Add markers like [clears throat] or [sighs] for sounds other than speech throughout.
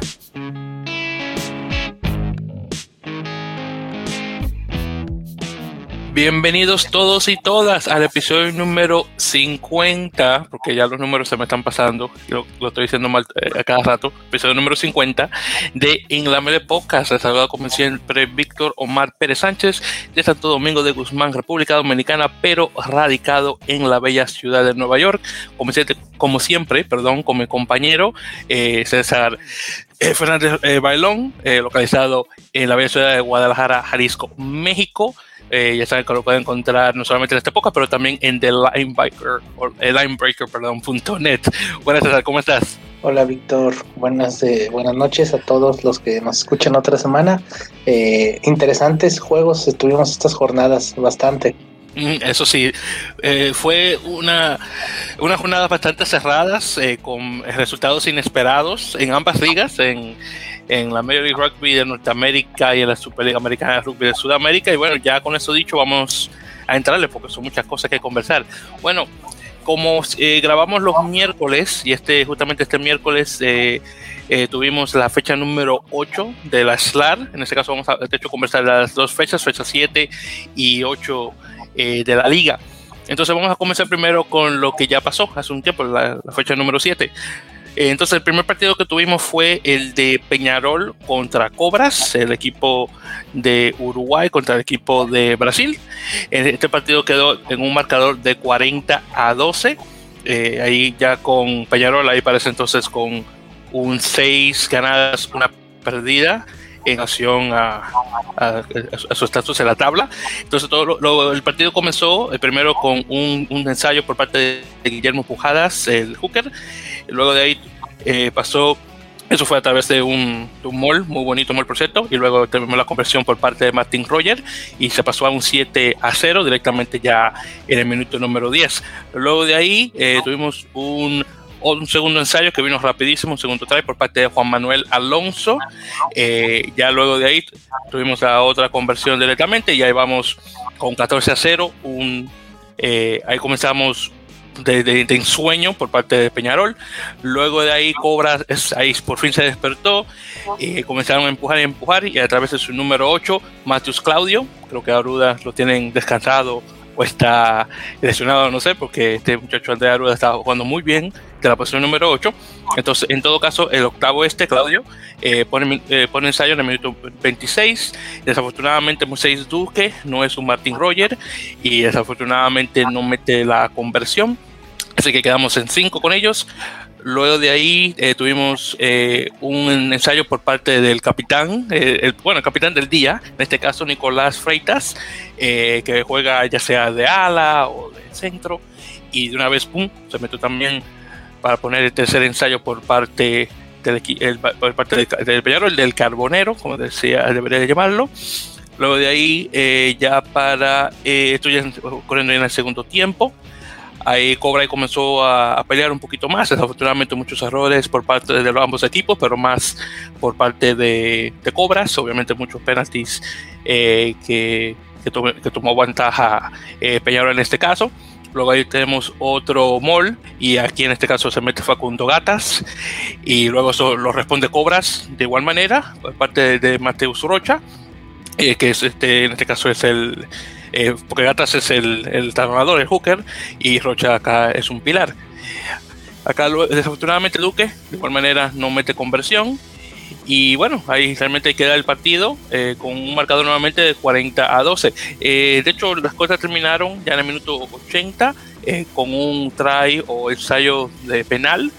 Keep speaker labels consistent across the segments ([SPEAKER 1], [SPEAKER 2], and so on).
[SPEAKER 1] thank you Bienvenidos todos y todas al episodio número 50, porque ya los números se me están pasando, lo, lo estoy diciendo mal eh, a cada rato, episodio número 50 de Inglamele Podcast. Les saluda como siempre Víctor Omar Pérez Sánchez de Santo Domingo de Guzmán, República Dominicana, pero radicado en la bella ciudad de Nueva York. Como, siempre, perdón, con mi compañero eh, César eh, Fernández eh, Bailón, eh, localizado en la bella ciudad de Guadalajara, Jalisco, México. Eh, ya saben que lo pueden encontrar no solamente en esta época, pero también en The Linebacker, o el Linebreaker, perdón, .net. Buenas César, ¿cómo estás?
[SPEAKER 2] Hola Víctor, buenas, eh, buenas noches a todos los que nos escuchan otra semana. Eh, interesantes juegos estuvimos estas jornadas bastante.
[SPEAKER 1] Mm, eso sí, eh, fue una, una jornada bastante cerradas eh, con resultados inesperados en ambas ligas, en, en la Major League Rugby de Norteamérica y en la Superliga Americana de Rugby de Sudamérica. Y bueno, ya con eso dicho, vamos a entrarle porque son muchas cosas que conversar. Bueno, como eh, grabamos los miércoles, y este justamente este miércoles eh, eh, tuvimos la fecha número 8 de la SLAR, en este caso vamos a de hecho conversar las dos fechas, fecha 7 y 8 eh, de la liga. Entonces vamos a comenzar primero con lo que ya pasó hace un tiempo, la, la fecha número 7. Eh, entonces el primer partido que tuvimos fue el de Peñarol contra Cobras, el equipo de Uruguay contra el equipo de Brasil. Este partido quedó en un marcador de 40 a 12. Eh, ahí ya con Peñarol, ahí parece entonces con un 6 ganadas, una perdida en acción a, a, a su estatus en la tabla. Entonces todo lo, lo, el partido comenzó el primero con un, un, ensayo por parte de Guillermo Pujadas, el hooker. Luego de ahí eh, pasó, eso fue a través de un, de un mall, muy bonito mall por cierto, y luego tuvimos la conversión por parte de Martin Roger y se pasó a un 7 a 0 directamente ya en el minuto número 10. Luego de ahí eh, tuvimos un un segundo ensayo que vino rapidísimo, un segundo try por parte de Juan Manuel Alonso. Eh, ya luego de ahí tuvimos la otra conversión directamente y ahí vamos con 14 a 0. Un, eh, ahí comenzamos de, ensueño por parte de Peñarol. Luego de ahí Cobra, ahí por fin se despertó. Eh, comenzaron a empujar y empujar y a través de su número 8, Matius Claudio, creo que Aruda lo tienen descansado o está lesionado, no sé, porque este muchacho Andrea Aruda está jugando muy bien de la posición número 8. Entonces, en todo caso, el octavo este, Claudio, eh, pone, eh, pone ensayo en el minuto 26. Desafortunadamente, Moisés Duque no es un Martin Roger y desafortunadamente no mete la conversión. Así que quedamos en 5 con ellos. Luego de ahí eh, tuvimos eh, un ensayo por parte del capitán, eh, el, bueno, el capitán del día, en este caso Nicolás Freitas, que juega ya sea de ala o de centro, y de una vez, pum, se metió también para poner el tercer ensayo por parte del, el, del, Peñarol, del Carbonero, como decía, debería de llamarlo. Luego de ahí, ya para, esto ya corriendo en el segundo tiempo, Ahí Cobra comenzó a, pelear un poquito más, desafortunadamente muchos errores por parte de ambos equipos, pero más por parte de, de Cobras, obviamente muchos penaltis eh, que, que, tomó, ventaja eh, en este caso. Luego ahí tenemos otro mall y aquí en este caso se mete Facundo Gatas y luego eso lo responde Cobras de igual manera por parte de, de Mateus Rocha, eh, que es este, en este caso es el eh, porque Gatas es el, el el hooker, y Rocha acá es un pilar. Acá desafortunadamente Duque de igual manera no mete conversión. Y bueno, ahí realmente queda el partido eh, con un marcador nuevamente de 40 a 12. Eh, de hecho, las cosas terminaron ya en el minuto 80 eh, con un try o ensayo de penal.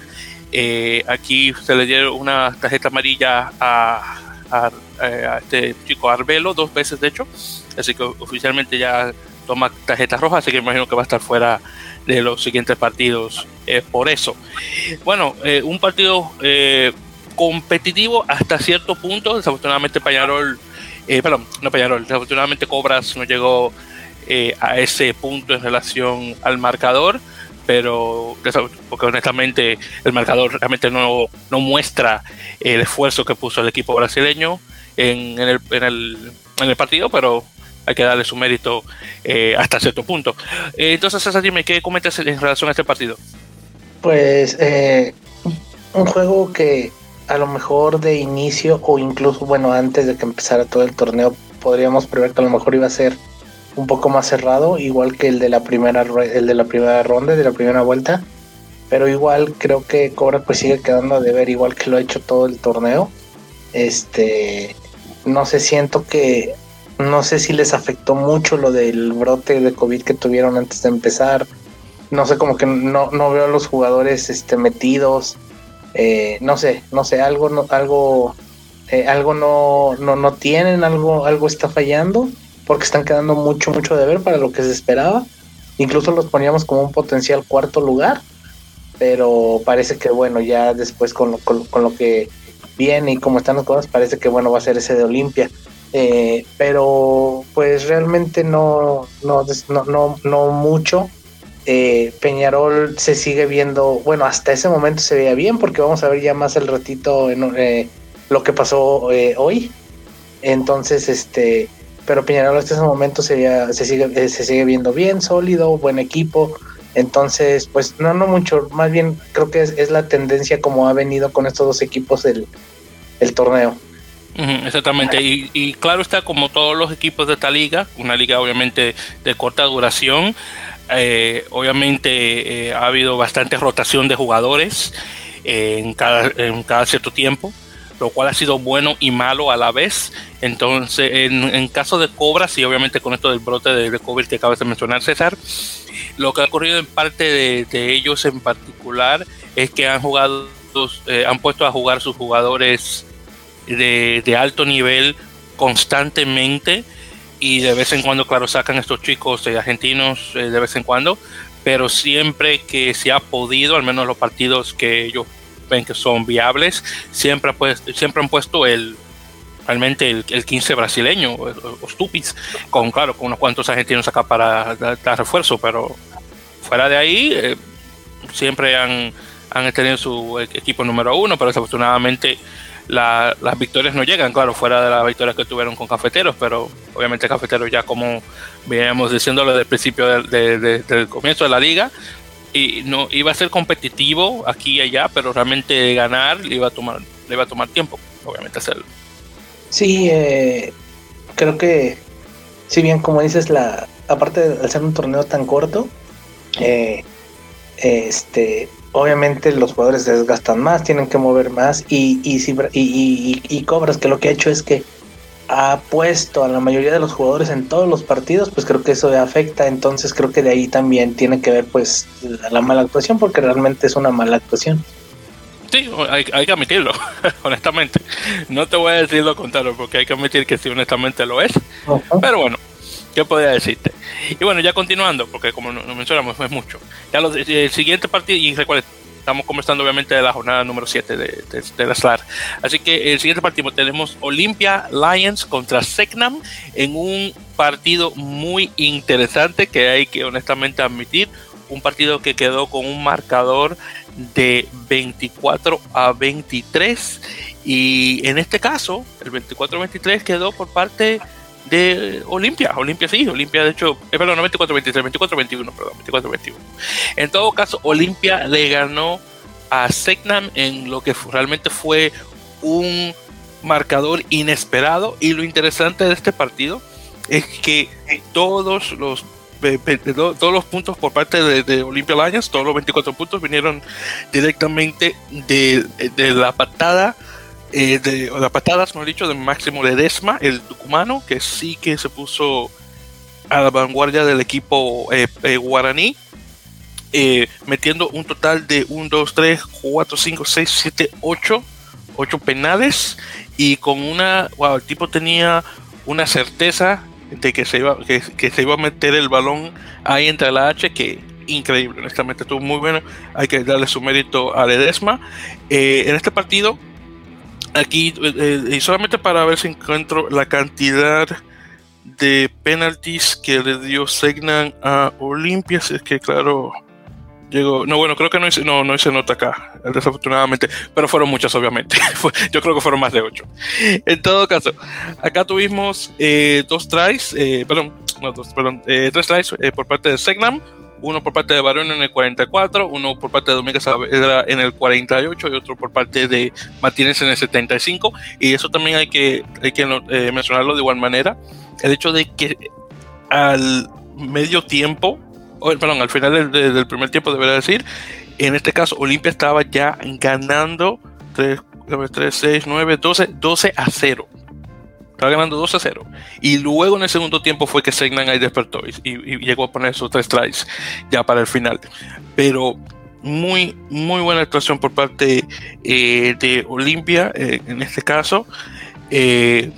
[SPEAKER 1] aquí se le dieron una tarjeta amarilla a, a, a este chico Arbelo, dos veces de hecho. Así que oficialmente ya toma tarjeta roja, así que imagino que va a estar fuera de los siguientes partidos eh, por eso. Bueno, eh, un partido eh, competitivo hasta cierto punto, desafortunadamente Pañarol, eh, perdón, no Pañarol, desafortunadamente Cobras no llegó a ese punto en relación al marcador, pero porque honestamente el marcador realmente no, no muestra el esfuerzo que puso el equipo brasileño en, en, el, en, el, en el partido, pero hay que darle su mérito eh, hasta cierto punto. Eh, entonces, César, dime, ¿qué comentas en relación a este partido?
[SPEAKER 2] Pues eh, un juego que a lo mejor de inicio o incluso, bueno, antes de que empezara todo el torneo, podríamos prever que a lo mejor iba a ser un poco más cerrado, igual que el de la primera, el de la primera ronda, de la primera vuelta. Pero igual creo que Cobra pues sigue quedando de ver, igual que lo ha hecho todo el torneo. Este, no sé, siento que no sé si les afectó mucho lo del brote de COVID que tuvieron antes de empezar. No sé, como que no, no veo a los jugadores este, metidos. Eh, no sé, no sé, algo, no, algo, eh, algo no, no, no tienen, algo, algo está fallando, porque están quedando mucho, mucho de ver para lo que se esperaba. Incluso los poníamos como un potencial cuarto lugar, pero parece que bueno, ya después con lo, con, lo que viene y cómo están las cosas, parece que bueno, va a ser ese de Olimpia. Eh, pero pues realmente no, no, no, no, no mucho eh, Peñarol se sigue viendo, bueno, hasta ese momento se veía bien porque vamos a ver ya más el ratito eh, lo que pasó hoy. Entonces, este, pero Peñarol hasta ese momento se, se, sigue, se sigue viendo bien, sólido, buen equipo. Entonces, pues no, no mucho, más bien creo que es, la tendencia como ha venido con estos dos equipos el, el torneo.
[SPEAKER 1] exactamente, y, y, claro está como todos los equipos de esta liga, una liga obviamente de corta duración, eh, obviamente eh, ha habido bastante rotación de jugadores eh, en, cada, en cada cierto tiempo, lo cual ha sido bueno y malo a la vez. Entonces, en, caso de Cobras, y obviamente con esto del brote de, COVID que acabas de mencionar, César, lo que ha ocurrido en parte de, ellos en particular es que han jugado, han puesto a jugar sus jugadores de, de alto nivel constantemente y de vez en cuando, claro, sacan estos chicos eh, argentinos eh, de vez en cuando, pero siempre que se ha podido, al menos los partidos que ellos ven que son viables, siempre, pues, siempre han puesto el realmente el, 15 brasileño o, Stupis, con claro, con unos cuantos argentinos acá para dar, refuerzo, pero fuera de ahí eh, siempre han, han tenido su equipo número uno, pero desafortunadamente las victorias no llegan, claro, fuera de las victorias que tuvieron con Cafeteros, pero obviamente Cafeteros ya como veníamos diciéndolo desde el principio del comienzo de la liga, y no iba a ser competitivo aquí y allá, pero realmente ganar le iba a tomar, le iba a tomar tiempo, obviamente hacerlo.
[SPEAKER 2] Sí, eh, creo que si bien como dices, la aparte de ser un torneo tan corto, eh, este obviamente los jugadores desgastan más, tienen que mover más y, y, y, y, Cobras que lo que ha hecho es que ha puesto a la mayoría de los jugadores en todos los partidos, pues creo que eso afecta, entonces creo que de ahí también tiene que ver pues la, mala actuación porque realmente es una mala actuación.
[SPEAKER 1] Sí, hay, hay que admitirlo, [laughs] honestamente. No te voy a decir lo contrario porque hay que admitir que sí, honestamente lo es. Pero bueno, ¿Qué podría decirte? Y bueno, ya continuando, porque como nos mencionamos, es mucho. Ya los, el siguiente partido, y recuerden, estamos conversando obviamente de la jornada número 7 de, de, la SLAR. Así que el siguiente partido tenemos Olympia Lions contra Segnam en un partido muy interesante que hay que honestamente admitir. Un partido que quedó con un marcador de 24 a 23 y en este caso el 24-23 quedó por parte Olimpia. Olimpia sí, Olimpia de hecho, es perdón, no 24-23, 24-21, perdón, 24-21. En todo caso, Olimpia le ganó a Segnam en lo que realmente fue un marcador inesperado y lo interesante de este partido es que todos los todos los puntos por parte de, de Olympia todos los 24 puntos vinieron directamente de, de la patada eh, de, las patadas, mejor dicho, de Máximo Ledesma, el tucumano, que sí que se puso a la vanguardia del equipo eh, eh, guaraní, metiendo un total de 1, 2, 3, 4, 5, 6, 7, 8, 8 penales y con una, wow, el tipo tenía una certeza de que se iba, que, que se iba a meter el balón ahí entre la H que increíble, honestamente estuvo muy bueno, hay que darle su mérito a Ledesma. en este partido aquí, eh, solamente para ver si encuentro la cantidad de penalties que le dio Segnan a Olimpia, si es que claro, llegó, no bueno, creo que no hice, no, no hice nota acá, desafortunadamente, pero fueron muchas obviamente, [laughs] yo creo que fueron más de ocho. En todo caso, acá tuvimos eh, dos tries, eh, perdón, no dos, perdón, tres tries por parte de Segnam, uno por parte de Barón en el 44, uno por parte de Domínguez Saavedra en el 48 y otro por parte de Martínez en el 75. Y eso también hay que, hay que eh, mencionarlo de igual manera. El hecho de que al medio tiempo, perdón, al final del, primer tiempo debería decir, en este caso Olimpia estaba ya ganando 3, 3, 6, 9, 12, 12 a 0 estaba ganando 2 a 0. Y luego en el segundo tiempo fue que Segnan ahí despertó y, llegó a poner esos tres tries ya para el final. Pero muy, muy buena actuación por parte eh, de Olimpia eh, en este caso. Eh,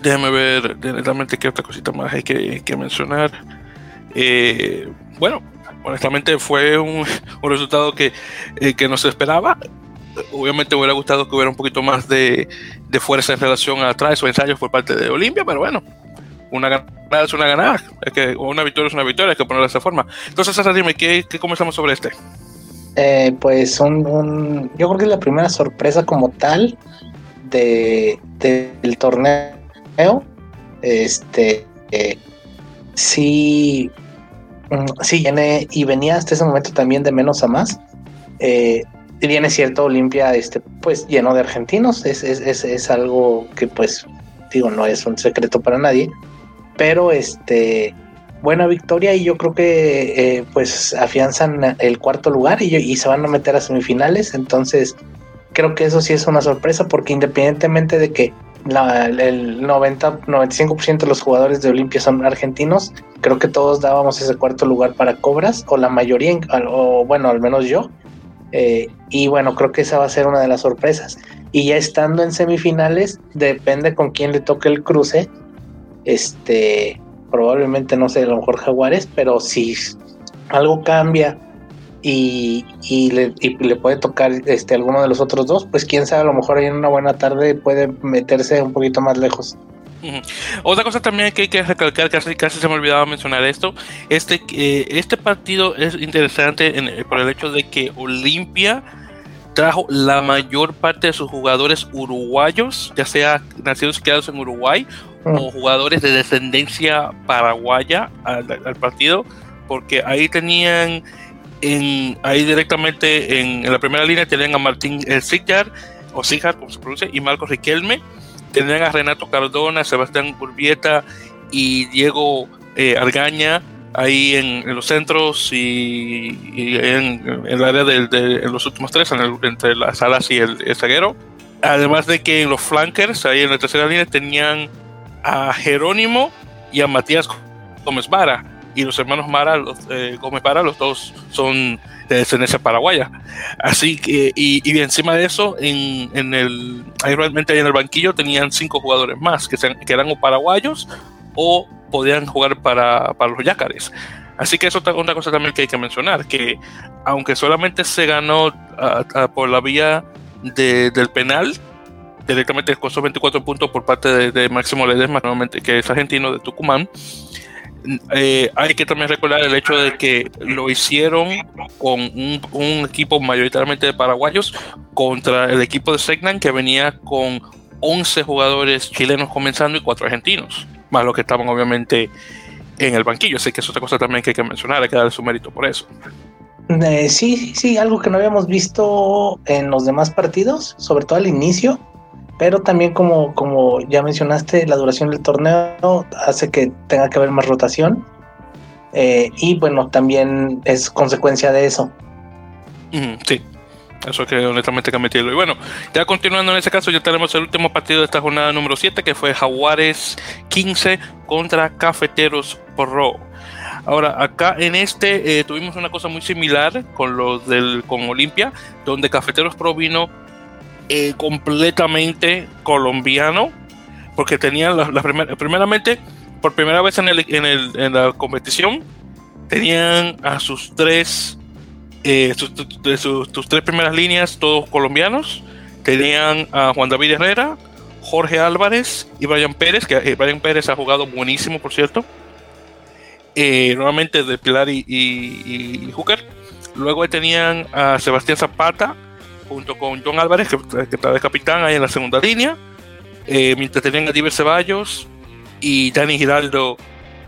[SPEAKER 1] déjame ver realmente qué otra cosita más hay que, mencionar. bueno, honestamente fue un, [laughs] resultado que, que no se esperaba obviamente me hubiera gustado que hubiera un poquito más de, fuerza en relación a atrás o ensayos por parte de Olimpia, pero bueno, una ganada es una ganada, es que una victoria es una victoria, hay que ponerla de esa forma. Entonces, César, dime, ¿qué, qué comenzamos sobre este?
[SPEAKER 2] Eh, pues un, yo creo que es la primera sorpresa como tal de, del torneo. Este eh, sí, mm, sí, y venía hasta ese momento también de menos a más. Eh, bien es cierto, Olimpia, este, pues lleno de argentinos, es, es, es, algo que pues digo, no es un secreto para nadie, pero este, buena victoria y yo creo que eh, pues afianzan el cuarto lugar y, y, se van a meter a semifinales, entonces creo que eso sí es una sorpresa porque independientemente de que la, el 90, 95% de los jugadores de Olimpia son argentinos, creo que todos dábamos ese cuarto lugar para Cobras, o la mayoría, o bueno, al menos yo, eh, y bueno, creo que esa va a ser una de las sorpresas. Y ya estando en semifinales, depende con quién le toque el cruce. Este, probablemente no sé, a lo mejor Jaguares, pero si algo cambia y, le, le, puede tocar este alguno de los otros dos, pues quién sabe, a lo mejor ahí en una buena tarde puede meterse un poquito más lejos.
[SPEAKER 1] Otra cosa también que hay que recalcar, casi, casi se me olvidaba mencionar esto, este, eh, este partido es interesante en, por el hecho de que Olimpia trajo la mayor parte de sus jugadores uruguayos, ya sea nacidos y criados en Uruguay o jugadores de descendencia paraguaya al, partido, porque ahí tenían en, ahí directamente en, la primera línea tenían a Martín eh, o Sigar, como se pronuncia, y Marcos Riquelme Tendrían a Renato Cardona, Sebastián Urbieta y Diego eh, Argaña ahí en, los centros y, en, el área de, los últimos tres, entre las alas y el, zaguero. Además de que en los flankers, ahí en la tercera línea, tenían a Jerónimo y a Matías Gómez Vara. Y los hermanos Mara, los, eh, Gómez Vara, los dos son de descendencia paraguaya. Así que, y, y encima de eso, en, en el, ahí realmente en el banquillo tenían cinco jugadores más que, que eran o paraguayos o podían jugar para, para los Yacares. Así que eso es otra cosa también que hay que mencionar, que aunque solamente se ganó por la vía de, del penal, directamente costó 24 puntos por parte de, de Máximo Ledesma, que es argentino de Tucumán, eh, hay que también recordar el hecho de que lo hicieron con un, equipo mayoritariamente de paraguayos contra el equipo de Segnan que venía con 11 jugadores chilenos comenzando y 4 argentinos, más los que estaban obviamente en el banquillo. Así que es otra cosa también que hay que mencionar, hay que darle su mérito por eso.
[SPEAKER 2] Eh, sí, sí, sí, algo que no habíamos visto en los demás partidos, sobre todo al inicio, pero también como, como ya mencionaste, la duración del torneo hace que tenga que haber más rotación. Eh, y bueno, también es consecuencia de eso.
[SPEAKER 1] sí, eso que honestamente que. Y bueno, ya continuando en ese caso, ya tenemos el último partido de esta jornada número 7, que fue Jaguares 15 contra Cafeteros Porro. Ahora, acá en este eh, tuvimos una cosa muy similar con los del con Olimpia, donde Cafeteros Pro vino eh, completamente colombiano, porque tenían la, primeramente, por primera vez en, el, en, la competición, tenían a sus tres, eh, sus, sus, tres primeras líneas, todos colombianos. Tenían a Juan David Herrera, Jorge Álvarez y Brian Pérez, que eh, Brian Pérez ha jugado buenísimo, por cierto. nuevamente de Pilar y, y, y Hooker. Luego tenían a Sebastián Zapata, junto con John Álvarez, que, está de capitán ahí en la segunda línea, eh, mientras tenían a Diver Ceballos y Dani Giraldo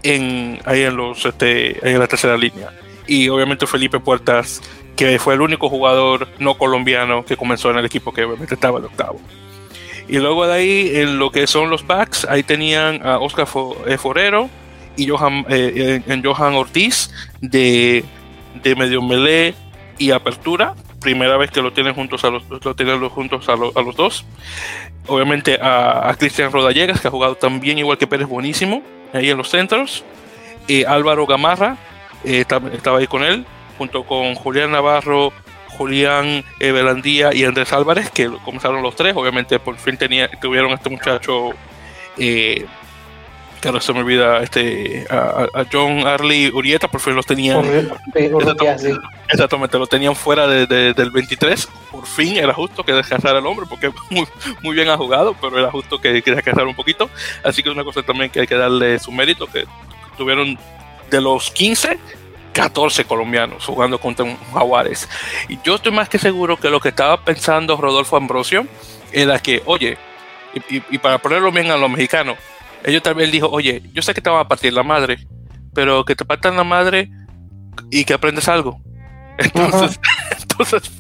[SPEAKER 1] en, ahí, en los, este, en la tercera línea. y obviamente Felipe Puertas, que fue el único jugador no colombiano que comenzó en el equipo que obviamente estaba el octavo. Y luego de ahí, en lo que son los backs, ahí tenían a Oscar eh, Forero y Johan, eh, en Johan Ortiz de, de medio melee y apertura. Primera vez que lo tienen juntos a los, lo tienen juntos a, a los dos. Obviamente a, Cristian Rodallegas, que ha jugado también igual que Pérez, buenísimo, ahí en los centros. y Álvaro Gamarra eh, estaba ahí con él, junto con Julián Navarro, Julián Belandía y Andrés Álvarez, que comenzaron los tres. Obviamente, por fin tenía, tuvieron a este muchacho, eh, que ahora se me olvida, este, a, John Arley Urieta, por fin los tenían. exactamente, lo tenían fuera del 23. Por fin era justo que descansara el hombre, porque [laughs] muy, muy bien ha jugado, pero era justo que, que descansara un poquito. Así que es una cosa también que hay que darle su mérito, que tuvieron de los 15 14 colombianos jugando contra un Jaguares. Y yo estoy más que seguro que lo que estaba pensando Rodolfo Ambrosio era que, oye, y, para ponerlo bien a los mexicanos, ellos también dijo, oye, yo sé que te van a partir la madre, pero que te partan la madre y que aprendes algo. [laughs] Entonces, [laughs] entonces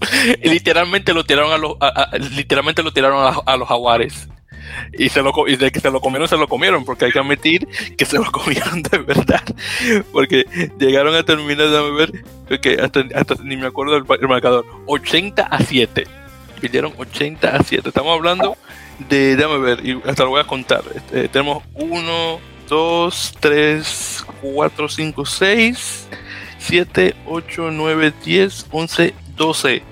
[SPEAKER 1] literalmente lo tiraron a los, literalmente lo tiraron a, a los jaguares y, se lo, y de que se lo comieron, se lo comieron, porque hay que admitir que se lo [laughs] comieron de verdad. Porque llegaron a terminar, de ver, que hasta, ni me acuerdo del marcador, 80 a 7. Pidieron 80 a 7. Estamos hablando de, déjame ver, y hasta lo voy a contar. Este, tenemos 1, 2, 3, 4, 5, 6, 7, 8, 9, 10, 11, 12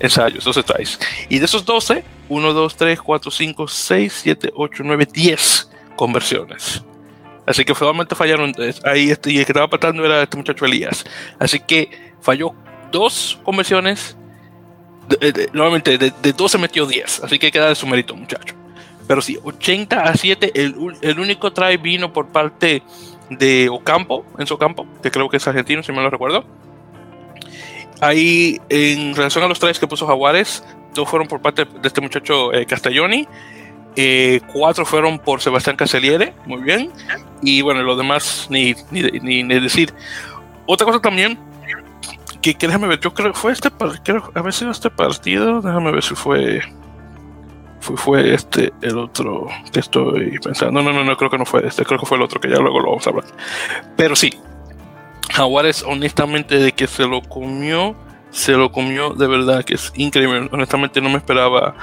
[SPEAKER 1] ensayos, 12 tries. Y de esos 12, 1, 2, 3, 4, 5, 6, 7, 8, 9, 10 conversiones. Así que solamente fallaron ahí este, y el que estaba patando era este muchacho Elías. Así que falló dos conversiones. Nuevamente, de, de 12 metió 10. Así que queda de su mérito, muchacho. Pero sí, 80 a 7. El, el único try vino por parte de Ocampo, en su campo, que creo que es argentino, si me lo recuerdo. Ahí, en relación a los tries que puso Jaguares, dos fueron por parte de este muchacho eh, Castelloni, eh, cuatro fueron por Sebastián Caseliere, muy bien, y bueno, los demás ni, ni, ni, decir. Otra cosa también, que, déjame ver, yo creo que fue este, creo haber sido este partido, déjame ver si fue, fue, fue este el otro que estoy pensando, no, no, no, creo que no fue este, creo que fue el otro, que ya luego lo vamos a hablar. Pero sí, Jaguares honestamente de que se lo comió se lo comió de verdad, que es increíble. Honestamente no me esperaba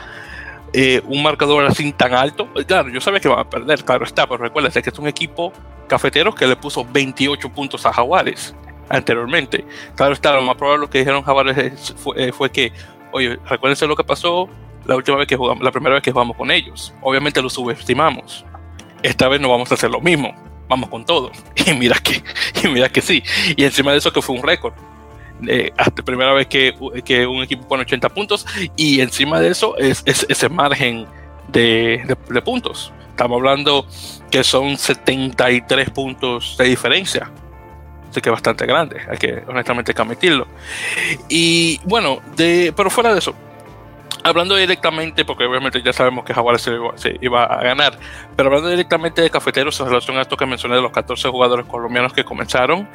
[SPEAKER 1] eh, un marcador así tan alto. Claro, yo sabía que iban a perder, claro está, pero recuérdate que es un equipo cafetero que le puso 28 puntos a Jaguares anteriormente. Claro está, lo más probable que dijeron Jaguares fue, eh, fue que, oye, recuérdense lo que pasó la última vez que jugamos, la primera vez que jugamos con ellos. Obviamente lo subestimamos. Esta vez no vamos a hacer lo mismo. Vamos con todo. [laughs] Y mira que, y mira que sí. Y encima de eso que fue un récord eh, hasta primera vez que, que, un equipo pone 80 puntos y encima de eso es, ese margen de, de, puntos. Estamos hablando que son 73 puntos de diferencia. Que bastante grande, hay que honestamente admitirlo. Y bueno, de, pero fuera de eso, hablando directamente, porque obviamente ya sabemos que Jaguares se, se, iba a ganar, pero hablando directamente de cafeteros en relación a esto que mencioné de los 14 jugadores colombianos que comenzaron,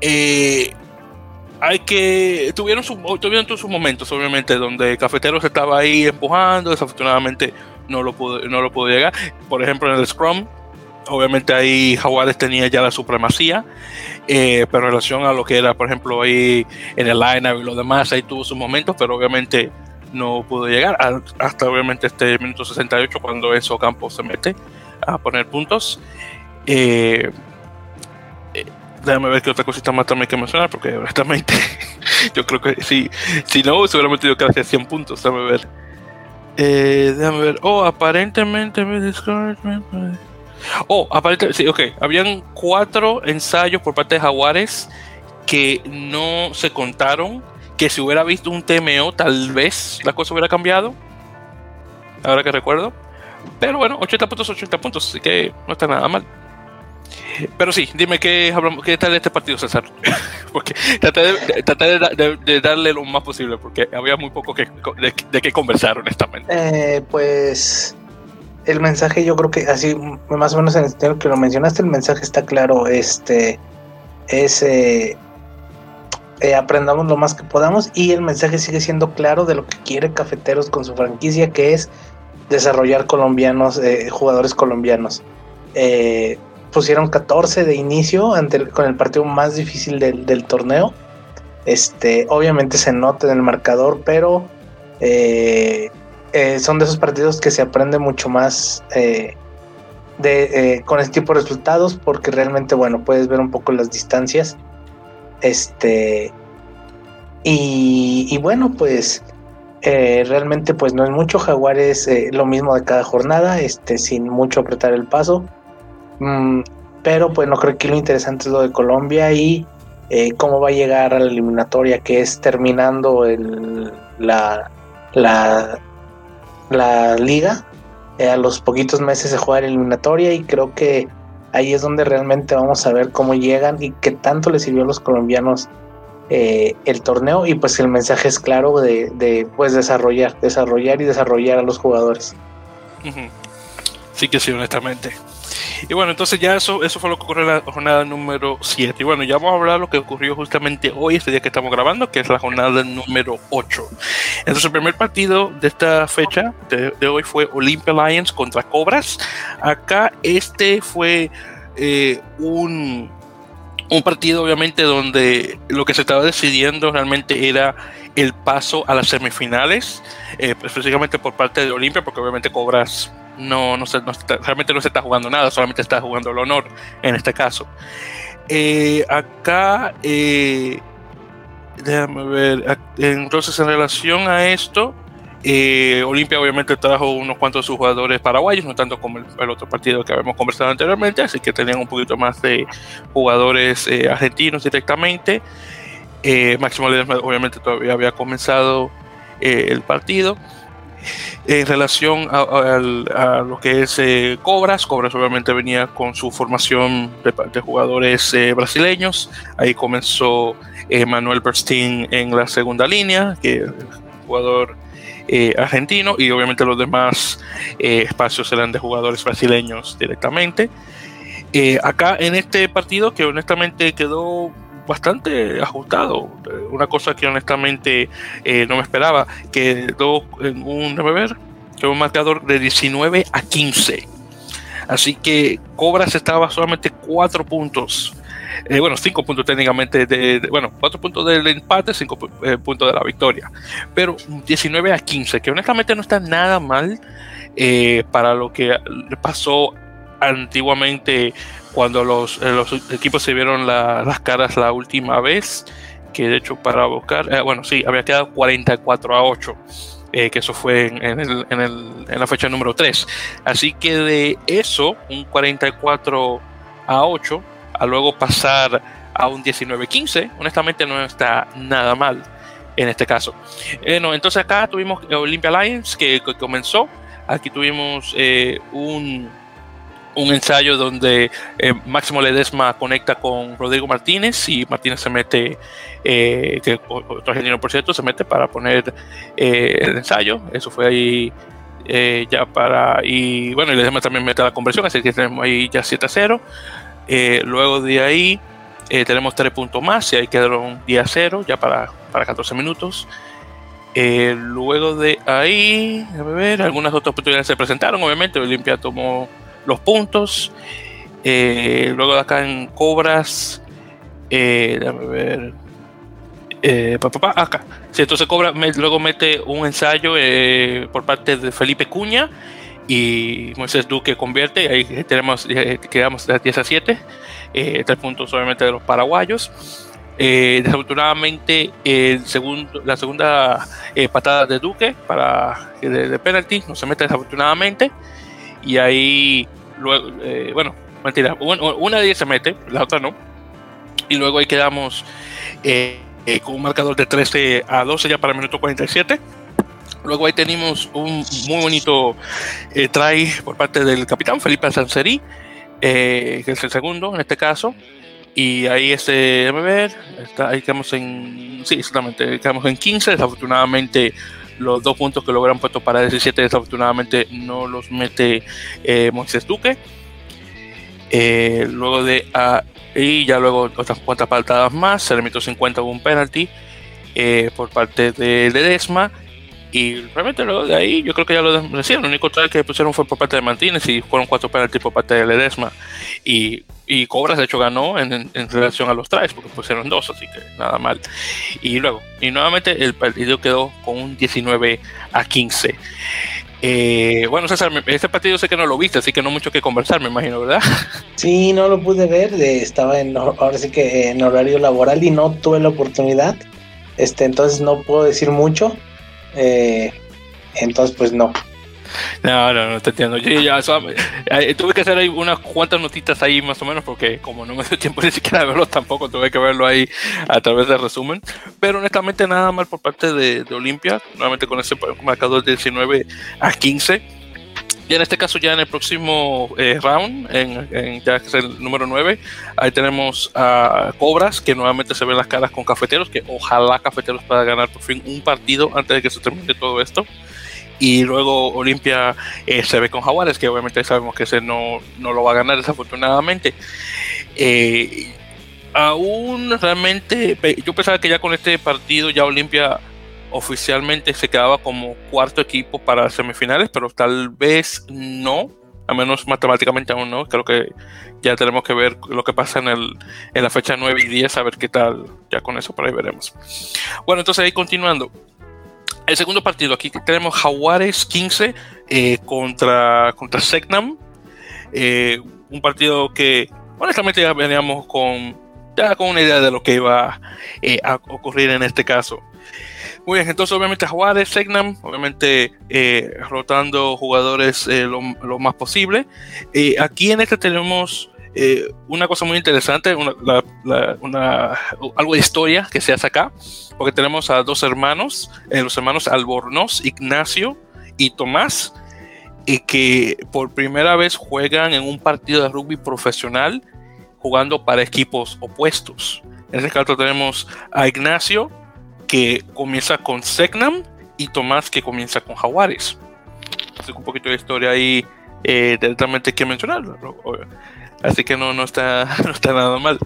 [SPEAKER 1] eh, hay que tuvieron, su, tuvieron sus momentos obviamente donde Cafeteros estaba ahí empujando desafortunadamente no lo pudo no lo pudo llegar por ejemplo en el scrum obviamente ahí Jaguares tenía ya la supremacía eh, pero en relación a lo que era por ejemplo ahí en el line y lo demás ahí tuvo sus momentos pero obviamente no pudo llegar hasta obviamente este minuto 68 cuando Enzo Campos se mete a poner puntos eh, déjame ver qué otra cosita más también que mencionar, porque honestamente [laughs] yo creo que si, si no, seguramente yo que 100 puntos, déjame ver. Eh, déjame ver. Oh, aparentemente Oh, aparentemente, sí, ok. Habían cuatro ensayos por parte de Jaguares que no se contaron. Que si hubiera visto un TMO, tal vez la cosa hubiera cambiado. Ahora que recuerdo. Pero bueno, 80 puntos, 80 puntos, así que no está nada mal. Pero sí, dime qué, hablamos, qué tal este partido, César. [laughs] porque traté, de, darle lo más posible, porque había muy poco que, de, qué conversar, honestamente.
[SPEAKER 2] Eh, pues el mensaje, yo creo que así, más o menos en el que lo mencionaste, el mensaje está claro. Este es eh, aprendamos lo más que podamos y el mensaje sigue siendo claro de lo que quiere Cafeteros con su franquicia, que es desarrollar colombianos, eh, jugadores colombianos. Eh, pusieron 14 de inicio con el partido más difícil del, torneo. Este, obviamente se nota en el marcador, pero son de esos partidos que se aprende mucho más de, con este tipo de resultados, porque realmente, bueno, puedes ver un poco las distancias este. Y, bueno, pues eh, realmente pues no es mucho. Jaguares eh, lo mismo de cada jornada, este, sin mucho apretar el paso. Mm, pero pues no creo que lo interesante es lo de Colombia y eh, cómo va a llegar a la eliminatoria, que es terminando la, la liga. a los poquitos meses de jugar eliminatoria y creo que ahí es donde realmente vamos a ver cómo llegan y qué tanto les sirvió a los colombianos eh, el torneo y pues el mensaje es claro de, pues desarrollar, desarrollar y desarrollar a los jugadores.
[SPEAKER 1] Sí que sí, honestamente. Y bueno, entonces ya eso, eso fue lo que ocurrió en la jornada número 7. Y bueno, ya vamos a hablar de lo que ocurrió justamente hoy, este día que estamos grabando, que es la jornada número 8. Entonces el primer partido de esta fecha de, hoy fue Olympia Lions contra Cobras. Acá este fue eh, un, un partido obviamente donde lo que se estaba decidiendo realmente era el paso a las semifinales, eh, específicamente por parte de Olimpia, porque obviamente Cobras no, no, se, realmente no se está jugando nada, solamente está jugando el honor en este caso. Eh, acá, eh, déjame ver, entonces en relación a esto, eh, Olimpia obviamente trajo unos cuantos de sus jugadores paraguayos, no tanto como el, otro partido que habíamos conversado anteriormente, así que tenían un poquito más de jugadores argentinos directamente. Máximo Ledesma obviamente todavía había comenzado el partido en relación a, lo que es eh, Cobras. Cobras obviamente venía con su formación de, jugadores eh, brasileños. Ahí comenzó eh, Manuel Berstein en la segunda línea, que es jugador argentino, y obviamente los demás espacios eran de jugadores brasileños directamente. acá en este partido, que honestamente quedó bastante ajustado. Una cosa que honestamente eh, no me esperaba, que en un, ver, que un marcador de 19 a 15. Así que Cobras estaba solamente 4 puntos. Eh, bueno, 5 puntos técnicamente, de, bueno, 4 puntos del empate, 5 eh, puntos de la victoria. Pero 19 a 15, que honestamente no está nada mal para lo que pasó antiguamente cuando los, eh, los equipos se vieron las caras la última vez, que de hecho para buscar, eh, bueno, sí, había quedado 44 a 8. Eh, que eso fue en, el, en, el, en, la fecha número 3. Así que de eso, un 44 a 8, a luego pasar a un 19-15, honestamente no está nada mal en este caso. no, entonces acá tuvimos Olympia Lions que, que comenzó, aquí tuvimos un un ensayo donde eh, Máximo Ledesma conecta con Rodrigo Martínez y Martínez se mete, eh, que otro argentino por cierto, se mete para poner eh, el ensayo. Eso fue ahí ya para. Y bueno, y Ledesma también mete la conversión, así que tenemos ahí ya 7 a 0. luego de ahí tenemos 3 puntos más y ahí quedaron 10 a 0 ya para, para 14 minutos. luego de ahí, a ver, algunas otras oportunidades se presentaron. Obviamente, Olimpia tomó los puntos. Eh, luego acá en Cobras, eh. Eh, acá. Entonces Cobra luego mete un ensayo eh, por parte de Felipe Cuña y Moisés Duque convierte. Ahí tenemos, quedamos de 10 a 7. tres puntos, obviamente, de los paraguayos. desafortunadamente, el segundo, la segunda patada de Duque para de, de penalti no se mete desafortunadamente. Y ahí luego, eh, bueno, mentira, una de ellas se mete, la otra no. Y luego ahí quedamos eh, eh, con un marcador de 13 a 12 ya para el minuto 47. Luego ahí tenemos un muy bonito try por parte del capitán Felipe Sanserí, que es el segundo en este caso. Y ahí este, déjame ver, está, ahí quedamos en, sí, exactamente, quedamos en 15. Desafortunadamente los dos puntos que logran puesto para 17 desafortunadamente no los mete eh, Moisés Duque. Eh, luego de Y ya luego otras cuantas patadas más, se le 50 hubo un penalty eh, por parte de Ledesma. Y realmente luego de ahí, yo creo que ya lo decía, el único try que pusieron fue por parte de Martínez y fueron cuatro penaltis por parte de Ledesma. Y, y Cobras, de hecho, ganó en, relación a los tries, porque pusieron dos, así que nada mal. Y luego, y nuevamente el partido quedó con un 19 a 15. Eh, bueno, César, este partido sé que no lo viste, así que no mucho que conversar, me imagino, ¿verdad? [laughs]
[SPEAKER 2] Sí, no lo pude ver, estaba en, ahora sí que en horario laboral y no tuve la oportunidad, este, entonces no puedo decir mucho, eh, entonces pues no.
[SPEAKER 1] No, no, no te entiendo. Eh, tuve que hacer ahí unas cuantas notitas ahí más o menos porque como no me dio tiempo [laughs] ni siquiera de verlo tampoco, tuve que verlo ahí a través del resumen. Pero honestamente nada mal por parte de, Olimpia, nuevamente con ese marcador de 19 a 15. Y en este caso, ya en el próximo eh, round, en, ya que es el número 9, ahí tenemos a Cobras, que nuevamente se ven las caras con Cafeteros, que ojalá Cafeteros pueda ganar por fin un partido antes de que se termine todo esto y luego Olimpia eh, se ve con Jaguares, que obviamente sabemos que ese no, no lo va a ganar desafortunadamente. Eh, aún realmente, yo pensaba que ya con este partido ya Olimpia oficialmente se quedaba como cuarto equipo para semifinales, pero tal vez no, a menos matemáticamente aún no. Creo que ya tenemos que ver lo que pasa en, el, en la fecha 9 y 10, a ver qué tal, ya con eso por ahí veremos. Bueno, entonces ahí continuando. El segundo partido, aquí tenemos Jaguares 15 eh, contra, contra Segnam. Eh, un partido que honestamente ya veníamos con, ya con una idea de lo que iba eh, a ocurrir en este caso. Muy bien, entonces obviamente Jaguares, Segnam, obviamente rotando jugadores lo, lo, más posible. aquí en este tenemos eh, una cosa muy interesante, una, algo de historia que se hace acá, porque tenemos a dos hermanos, eh, los hermanos Albornoz, Ignacio y Tomás, y que por primera vez juegan en un partido de rugby profesional jugando para equipos opuestos. En este caso tenemos a Ignacio, que comienza con Segnam, y Tomás, que comienza con Jaguares. Un poquito de historia ahí eh, directamente que mencionar. Así que no, no, está, [laughs] no está nada mal.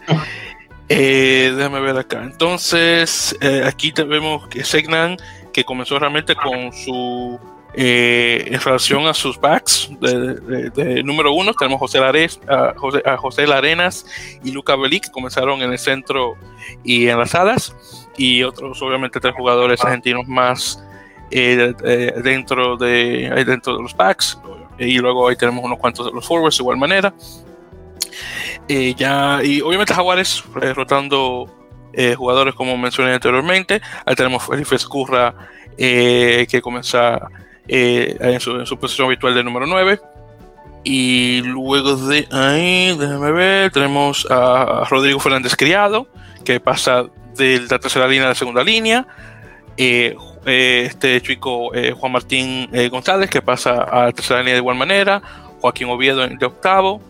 [SPEAKER 1] Eh, déjame ver acá. Entonces, eh, aquí vemos que Segnan, que comenzó realmente con su. Eh, en relación a sus backs de, número uno, tenemos José a, José, a José Larenas y Luca Belic, que comenzaron en el centro y en las alas, y otros, obviamente, tres jugadores argentinos más dentro, de, dentro de los backs, y luego ahí tenemos unos cuantos de los forwards de igual manera. Eh, ya, y obviamente Jaguares eh, rotando eh, jugadores como mencioné anteriormente. Ahí tenemos Felipe Escurra que comienza en su, posición habitual de número 9. Y luego de ahí, déjame ver, tenemos a Rodrigo Fernández Criado, que pasa de la tercera línea a la segunda línea. este chico Juan Martín González, que pasa a la tercera línea de igual manera. Joaquín Oviedo de octavo.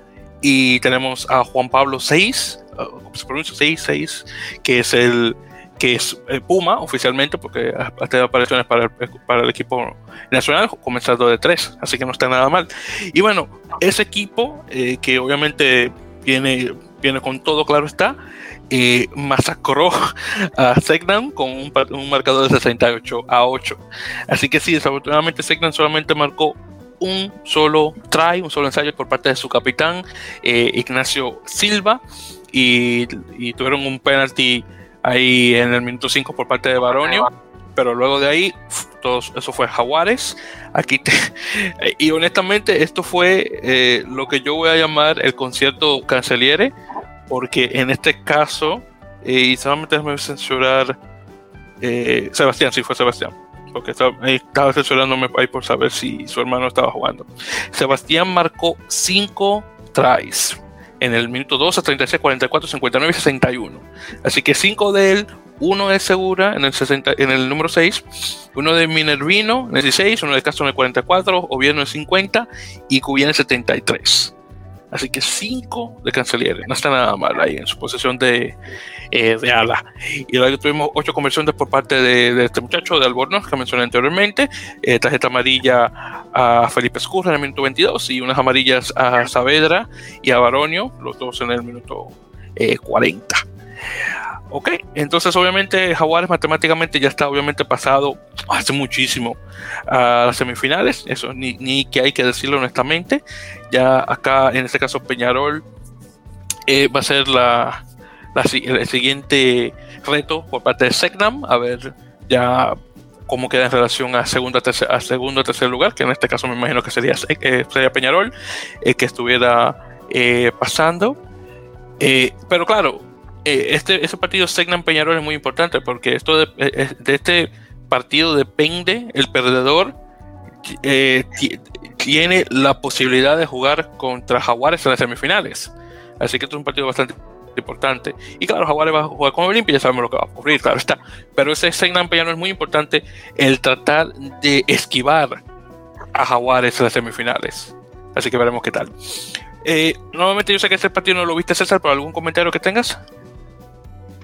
[SPEAKER 1] Y tenemos a Juan Pablo VI, uh, se pronuncia 6, 6, que es el que es el Puma oficialmente, porque ha tenido apariciones para el, para el equipo nacional, comenzando de 3, así que no está nada mal. Y bueno, ese equipo, eh, que obviamente viene, viene con todo, claro está, eh, masacró a Segnan con un, un, marcador de 68 a 8. Así que sí, desafortunadamente Segnan solamente marcó un solo try, un solo ensayo por parte de su capitán, eh, Ignacio Silva, y, tuvieron un penalti ahí en el minuto 5 por parte de Baronio, pero luego de ahí, todo eso fue Jaguares. Aquí [laughs] y honestamente, esto fue eh, lo que yo voy a llamar el concierto Canceliere, porque en este caso, eh, y solamente déjame censurar, Sebastián, sí fue Sebastián porque estaba, estaba asesorándome ahí por saber si su hermano estaba jugando. Sebastián marcó 5 tries en el minuto 12, 36, 44, 59 y 61. Así que 5 de él, uno de Segura en el, 60, en el número 6, uno de Minervino en el 16, uno de Castro en el 44, Oviedo en el 50 y Cubía en el 73. Así que 5 de Canceliere. No está nada mal ahí en su posesión de, eh, de ala. Y luego tuvimos 8 conversiones por parte de, este muchacho de Albornoz que mencioné anteriormente. Eh, tarjeta amarilla a Felipe Escurra en el minuto 22 y unas amarillas a Saavedra y a Baronio, los dos en el minuto 40. Ok, entonces obviamente Jaguares matemáticamente ya está obviamente pasado hace muchísimo a las semifinales, eso ni, ni que hay que decirlo honestamente. Ya acá en este caso Peñarol eh, va a ser la, el siguiente reto por parte de Segnam, a ver ya cómo queda en relación a segundo, tercer, a segundo tercer lugar, que en este caso me imagino que sería, eh, sería Peñarol, eh, que estuviera pasando. pero claro, este, ese partido Segnam Peñarol es muy importante porque esto de, de este partido depende, el perdedor tiene la posibilidad de jugar contra Jaguares en las semifinales. Así que esto es un partido bastante importante. Y claro, Jaguares va a jugar con Olimpia, ya sabemos lo que va a ocurrir, claro está. Pero ese Segnan Peñano es muy importante el tratar de esquivar a Jaguares en las semifinales. Así que veremos qué tal. Eh, nuevamente yo sé que este partido no lo viste César, pero algún comentario que tengas.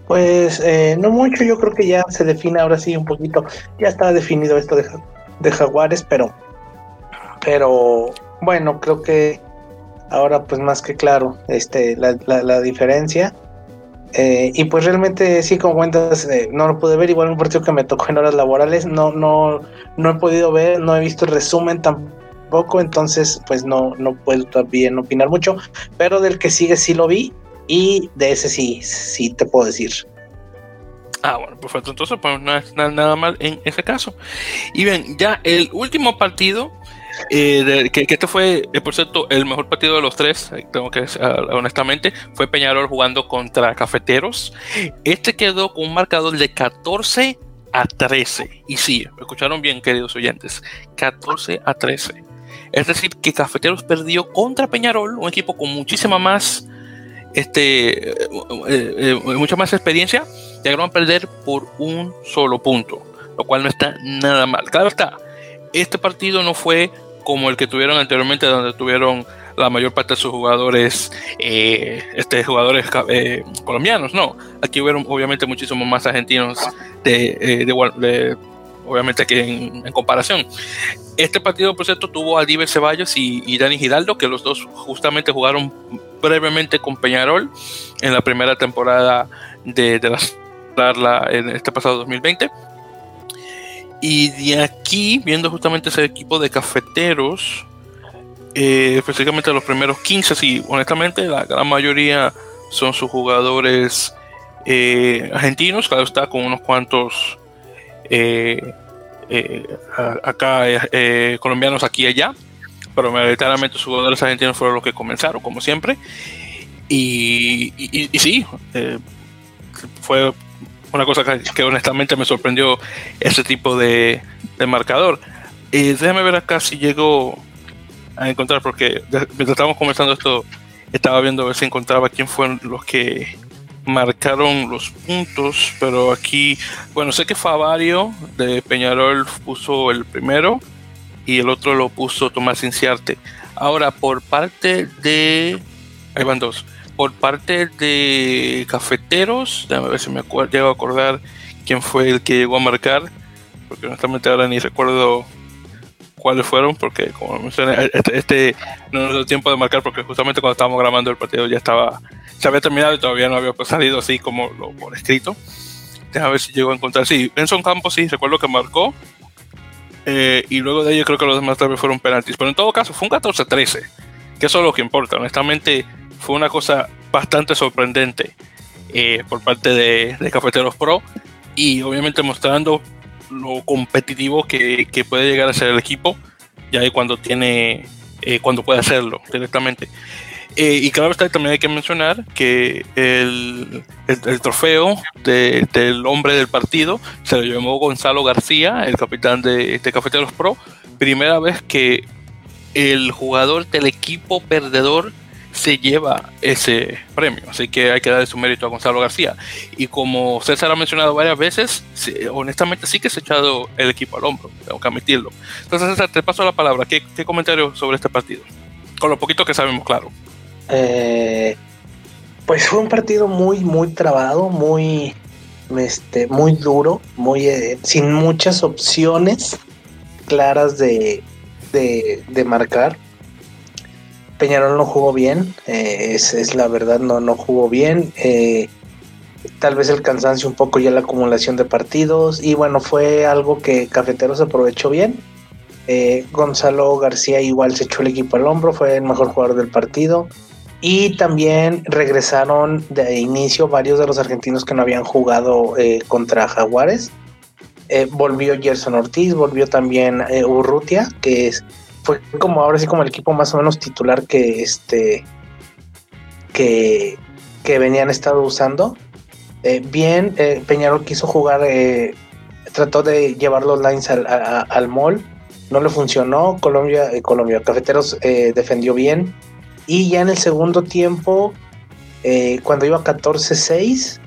[SPEAKER 2] Pues eh, no mucho, yo creo que ya se define ahora sí un poquito, ya está definido esto de, Jaguares, pero, pero bueno, creo que ahora pues más que claro este la, la, diferencia. Eh, y pues realmente sí como cuentas eh, no lo pude ver. Igual un partido que me tocó en horas laborales no no no he podido ver no he visto el resumen tampoco. Entonces pues no no puedo también opinar mucho. Pero del que sigue sí lo vi y de ese sí sí te puedo decir
[SPEAKER 1] Ah, bueno, perfecto. Entonces, pues no es nada mal en ese caso. Y bien, ya el último partido eh, que, este fue, eh, por cierto, el mejor partido de los tres, eh, tengo que honestamente, fue Peñarol jugando contra Cafeteros. Este quedó con un marcador de 14 a 13. Y sí, escucharon bien, queridos oyentes, 14 a 13. Es decir, que Cafeteros perdió contra Peñarol, un equipo con muchísima más, este, mucha más experiencia, llegaron a perder por un solo punto, lo cual no está nada mal. Claro está, este partido no fue como el que tuvieron anteriormente, donde tuvieron la mayor parte de sus jugadores, eh, este, jugadores eh, colombianos, no. Aquí hubieron obviamente muchísimos más argentinos de, eh, obviamente que en, comparación. Este partido, por cierto, tuvo a Diver Ceballos y, Dani Giraldo, que los dos justamente jugaron brevemente con Peñarol en la primera temporada de, de la, en este pasado 2020. Y de aquí, viendo justamente ese equipo de cafeteros, eh, específicamente los primeros 15, sí, honestamente, la gran mayoría son sus jugadores eh, argentinos, claro está con unos cuantos eh, acá colombianos aquí y allá, pero mayoritariamente sus jugadores argentinos fueron los que comenzaron, como siempre. Y, sí, fue una cosa que, honestamente me sorprendió ese tipo de, marcador. Y déjame ver acá si llego a encontrar, porque mientras estábamos conversando esto, estaba viendo a ver si encontraba quién fueron los que marcaron los puntos, pero aquí, bueno, sé que Favario de Peñarol puso el primero y el otro lo puso Tomás Inciarte. Ahora, por parte de... Ahí van dos por parte de cafeteros, déjame ver si me llego a acordar quién fue el que llegó a marcar, porque honestamente ahora ni recuerdo cuáles fueron, porque como mencioné, este, este no nos dio tiempo de marcar porque justamente cuando estábamos grabando el partido ya estaba, se había terminado y todavía no había salido así como lo por escrito. Déjame ver si llego a encontrar. Sí, Benson Campos sí, recuerdo que marcó. Eh, y luego de ello creo que los demás también fueron penaltis. Pero en todo caso fue un 14-13, que eso es lo que importa. Honestamente, fue una cosa bastante sorprendente eh, por parte de, Cafeteros Pro y obviamente mostrando lo competitivo que, puede llegar a ser el equipo ya cuando tiene eh, cuando puede hacerlo directamente eh, y claro también hay que mencionar que el, el, trofeo del hombre del partido se lo llevó Gonzalo García el capitán de, de Cafeteros Pro primera vez que el jugador del equipo perdedor se lleva ese premio. Así que hay que darle su mérito a Gonzalo García. Y como César ha mencionado varias veces, honestamente sí que se ha echado el equipo al hombro, tengo que admitirlo. Entonces, César, te paso la palabra. ¿Qué, qué comentario sobre este partido? Con lo poquito que sabemos, claro.
[SPEAKER 2] Eh, pues fue un partido muy, muy trabado, muy, este, muy duro, muy eh, sin muchas opciones claras de, de, de marcar Peñarol no jugó bien, eh, es, la verdad, no, no jugó bien. Eh, tal vez el cansancio un poco ya la acumulación de partidos y bueno, fue algo que Cafeteros aprovechó bien. Eh, Gonzalo García igual se echó el equipo al hombro, fue el mejor jugador del partido. Y también regresaron de inicio varios de los argentinos que no habían jugado eh, contra Jaguares. Eh, volvió Gerson Ortiz, volvió también Urrutia, que es, fue como ahora sí como el equipo más o menos titular que este que, que venían estado usando. Eh, bien, eh, Peñarol quiso jugar, eh, trató de llevar los lines al, al mall, no le funcionó. Colombia, Colombia Cafeteros defendió bien. Y ya en el segundo tiempo, cuando iba 14-6,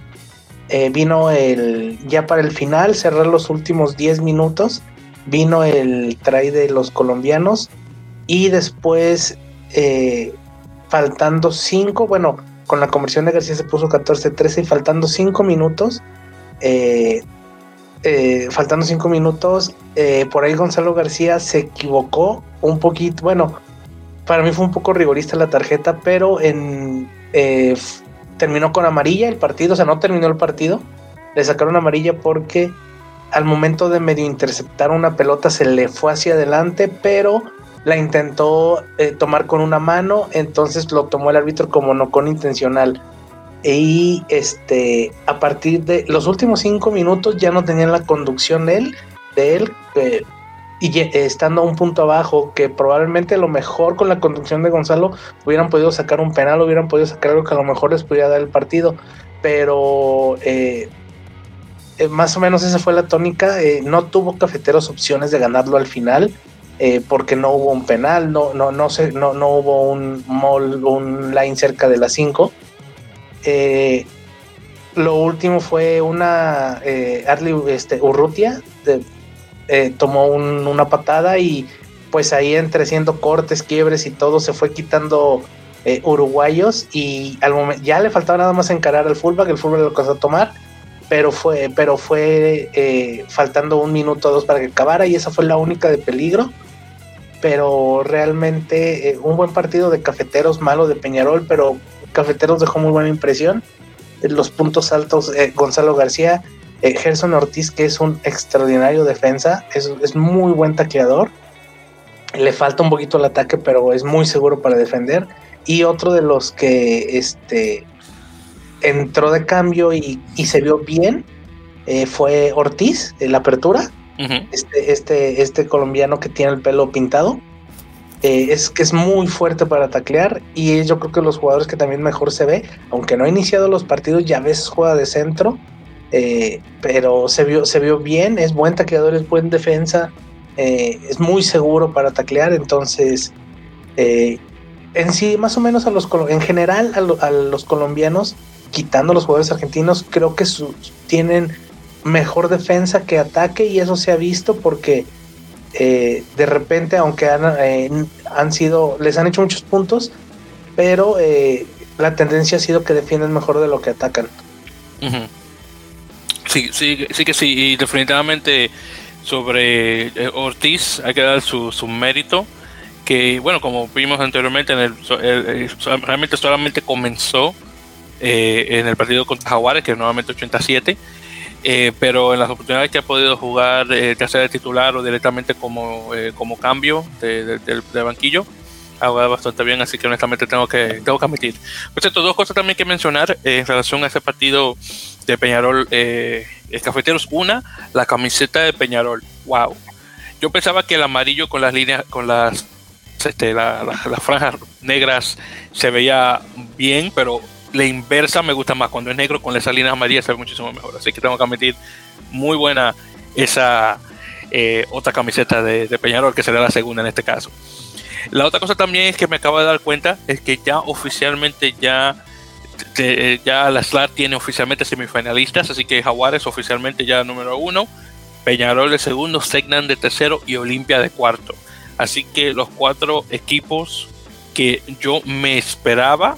[SPEAKER 2] vino el, ya para el final, cerrar los últimos 10 minutos, vino el try de los colombianos y después, faltando 5, bueno, con la conversión de García se puso 14-13 y faltando 5 minutos, eh, eh, faltando 5 minutos, eh, por ahí Gonzalo García se equivocó un poquito, bueno, para mí fue un poco rigorista la tarjeta, pero en, terminó con amarilla el partido, o sea, no terminó el partido, le sacaron amarilla porque al momento de medio interceptar una pelota se le fue hacia adelante, pero la intentó eh, tomar con una mano, entonces lo tomó el árbitro como no con intencional. Y este, a partir de los últimos cinco minutos ya no tenían la conducción de él, de él, y estando a un punto abajo, que probablemente lo mejor con la conducción de Gonzalo hubieran podido sacar un penal, hubieran podido sacar algo que a lo mejor les pudiera dar el partido, pero eh, eh, más o menos esa fue la tónica. no tuvo cafeteros opciones de ganarlo al final. Eh, porque no hubo un penal, no, no, no, no, no hubo un mall, un line cerca de las 5. Eh, lo último fue una eh, Arley este, Urrutia, tomó una patada y pues ahí entre siendo cortes, quiebres y todo se fue quitando uruguayos y al momento ya le faltaba nada más encarar al fullback, el fullback lo alcanzó a tomar pero fue, pero fue faltando un minuto o dos para que acabara y esa fue la única de peligro pero realmente eh, un buen partido de Cafeteros, malo de Peñarol, pero Cafeteros dejó muy buena impresión. Los puntos altos, eh, Gonzalo García, eh, Gerson Ortiz, que es un extraordinario defensa, es, es, muy buen taqueador. Le falta un poquito el ataque, pero es muy seguro para defender. Y otro de los que este, entró de cambio y, y se vio bien fue Ortiz, en la apertura este, este, este colombiano que tiene el pelo pintado. Eh, es que es muy fuerte para taclear y yo creo que los jugadores que también mejor se ve, aunque no ha iniciado los partidos, ya ves juega de centro, eh, pero se vio, se vio bien, es buen tacleador, es buen defensa, eh, es muy seguro para taclear, entonces en sí, más o menos a los en general a, los colombianos, quitando los jugadores argentinos, creo que tienen mejor defensa que ataque y eso se ha visto porque eh, de repente, aunque eh, han, sido, les han hecho muchos puntos, pero eh, la tendencia ha sido que defienden mejor de lo que atacan.
[SPEAKER 1] Sí, sí, sí que sí, y definitivamente sobre Ortiz hay que dar su, su mérito que bueno como vimos anteriormente en el, realmente solamente comenzó en el partido contra Jaguares que es nuevamente 87 eh, pero en las oportunidades que ha podido jugar, eh, ya de titular o directamente como, eh, como cambio de, banquillo, jugado bastante bien, así que honestamente tengo que, tengo que admitir. Por cierto, dos cosas también que mencionar en relación a ese partido de Peñarol Cafeteros. Una, la camiseta de Peñarol. ¡Wow! Yo pensaba que el amarillo con las líneas, con las, este, las franjas negras se veía bien, pero la inversa me gusta más. Cuando es negro con esas líneas amarillas se ve muchísimo mejor. Así que tengo que admitir muy buena esa eh, otra camiseta de, Peñarol, que será la segunda en este caso. La otra cosa también es que me acabo de dar cuenta es que ya oficialmente ya ya la SLAR tiene oficialmente semifinalistas, así que Jaguares oficialmente ya número uno, Peñarol de segundo, Segnan de tercero y Olimpia de cuarto. Así que los cuatro equipos que yo me esperaba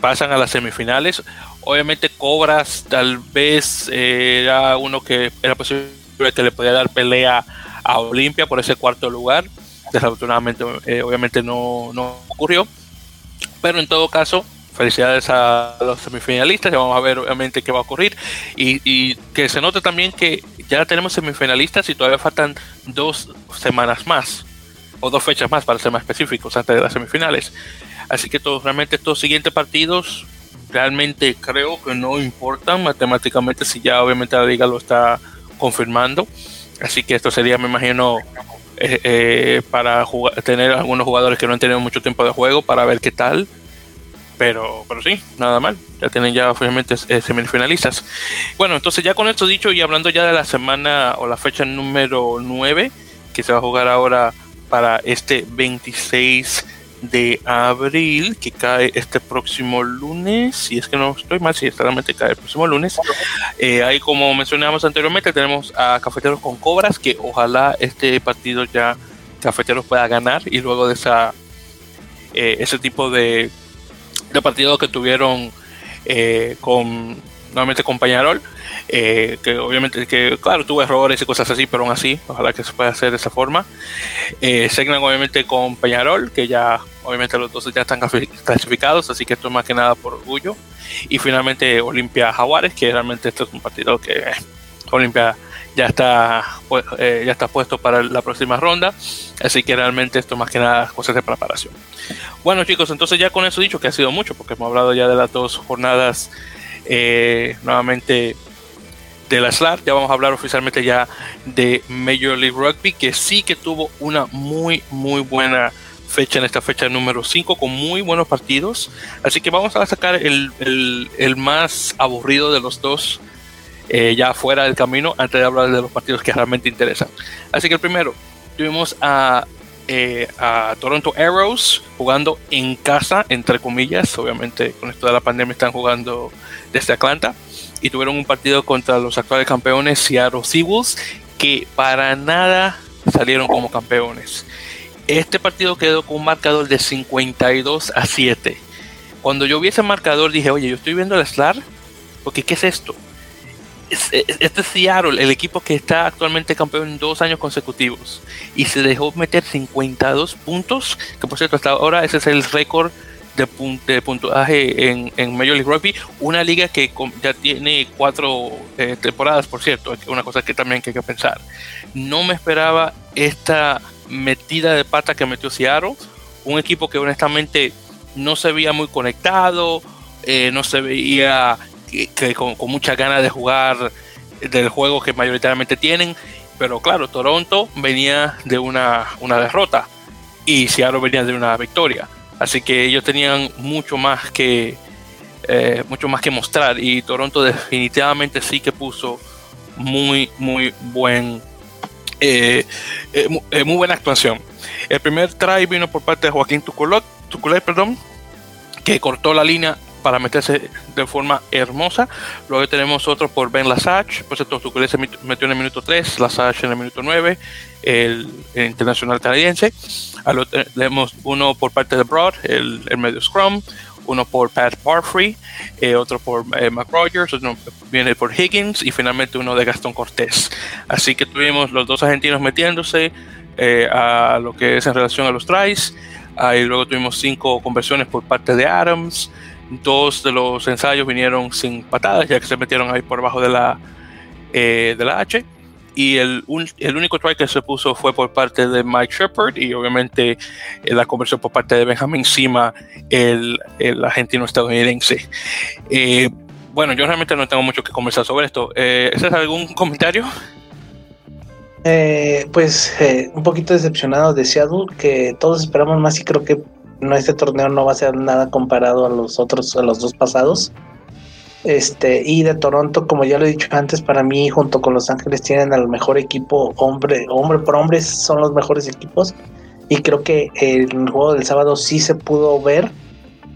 [SPEAKER 1] pasan a las semifinales. Obviamente Cobras tal vez eh, era uno que era posible que le podía dar pelea a Olimpia por ese cuarto lugar. Desafortunadamente, eh, obviamente no, no, ocurrió. Pero en todo caso, felicidades a los semifinalistas, ya vamos a ver obviamente qué va a ocurrir y, que se note también que ya tenemos semifinalistas y todavía faltan dos semanas más o dos fechas más para ser más específicos antes de las semifinales. Así que todos, realmente estos siguientes partidos realmente creo que no importan matemáticamente si ya obviamente la liga lo está confirmando. Así que esto sería, me imagino, eh, eh, para tener algunos jugadores que no han tenido mucho tiempo de juego para ver qué tal pero, pero sí, nada mal. Ya tienen ya oficialmente eh, semifinalistas. Bueno, entonces ya con esto dicho y hablando ya de la semana o la fecha número 9, que se va a jugar ahora para este 26 de abril, que cae este próximo lunes, si es que no estoy mal, si realmente cae el próximo lunes. Eh, ahí, como mencionamos anteriormente, tenemos a Cafeteros con Cobras, que ojalá este partido ya Cafeteros pueda ganar y luego de esa eh, ese tipo de de partidos que tuvieron eh, con nuevamente con Pañarol, eh, que obviamente que claro tuvo errores y cosas así, pero aún así, ojalá que se pueda hacer de esa forma. Eh, Segnan obviamente con Peñarol, que ya obviamente los dos ya están clasificados, así que esto es más que nada por orgullo. Y finalmente Olimpia Jaguares, que realmente esto es un partido que eh, Olimpia ya está, eh, ya está puesto para la próxima ronda. Así que realmente esto más que nada cosas de preparación. Bueno chicos, entonces ya con eso dicho que ha sido mucho, porque hemos hablado ya de las dos jornadas eh, nuevamente de la SLAR, ya vamos a hablar oficialmente ya de Major League Rugby, que sí que tuvo una muy, muy buena fecha en esta fecha número 5 con muy buenos partidos. Así que vamos a sacar el, el, el más aburrido de los dos eh, ya fuera del camino antes de hablar de los partidos que realmente interesan. Así que el primero, tuvimos a, eh, a Toronto Arrows jugando en casa, entre comillas, obviamente con esto de la pandemia están jugando desde Atlanta y tuvieron un partido contra los actuales campeones Seattle Seawolves que para nada salieron como campeones. Este partido quedó con un marcador de 52 a 7. Cuando yo vi ese marcador dije, oye, yo estoy viendo el SLAR, porque ¿qué es esto? Este es Seattle, el equipo que está actualmente campeón en dos años consecutivos. Y se dejó meter 52 puntos, que por cierto hasta ahora ese es el récord de, puntuaje en, en, Major League Rugby, una liga que ya tiene cuatro eh, temporadas, por cierto, una cosa que también hay que pensar. No me esperaba esta metida de pata que metió Seattle, un equipo que honestamente no se veía muy conectado, eh, no se veía que, con, muchas ganas de jugar del juego que mayoritariamente tienen. Pero claro, Toronto venía de una, una derrota y Seattle venía de una victoria. Así que ellos tenían mucho más que eh, mucho más que mostrar y Toronto definitivamente sí que puso muy muy buen eh, eh, muy buena actuación. El primer try vino por parte de Joaquín Tuculet, perdón, que cortó la línea para meterse de forma hermosa. Luego tenemos otro por Ben Lasage, pues esto se metió en el minuto 3, Lasage en el minuto 9, el, internacional canadiense. tenemos uno por parte de Broad, el, medio Scrum, uno por Pat Parfrey, eh, otro por eh, Rogers, otro viene por Higgins y finalmente uno de Gastón Cortés. Así que tuvimos los dos argentinos metiéndose eh, a lo que es en relación a los tries. Ahí luego tuvimos cinco conversiones por parte de Adams, Dos de los ensayos vinieron sin patadas, ya que se metieron ahí por debajo de la, eh, de la H. Y el, el, único try que se puso fue por parte de Mike Shepard y obviamente eh, la conversión por parte de Benjamin Sima, el, el argentino estadounidense. Eh, bueno, yo realmente no tengo mucho que conversar sobre esto. ¿Ese es algún comentario?
[SPEAKER 2] pues un poquito decepcionado de Seattle, que todos esperamos más y creo que no este torneo no va a ser nada comparado a los otros, a los dos pasados. Este, y de Toronto, como ya lo he dicho antes, para mí, junto con Los Ángeles, tienen al mejor equipo, hombre, hombre por hombre, son los mejores equipos. Y creo que el juego del sábado sí se pudo ver.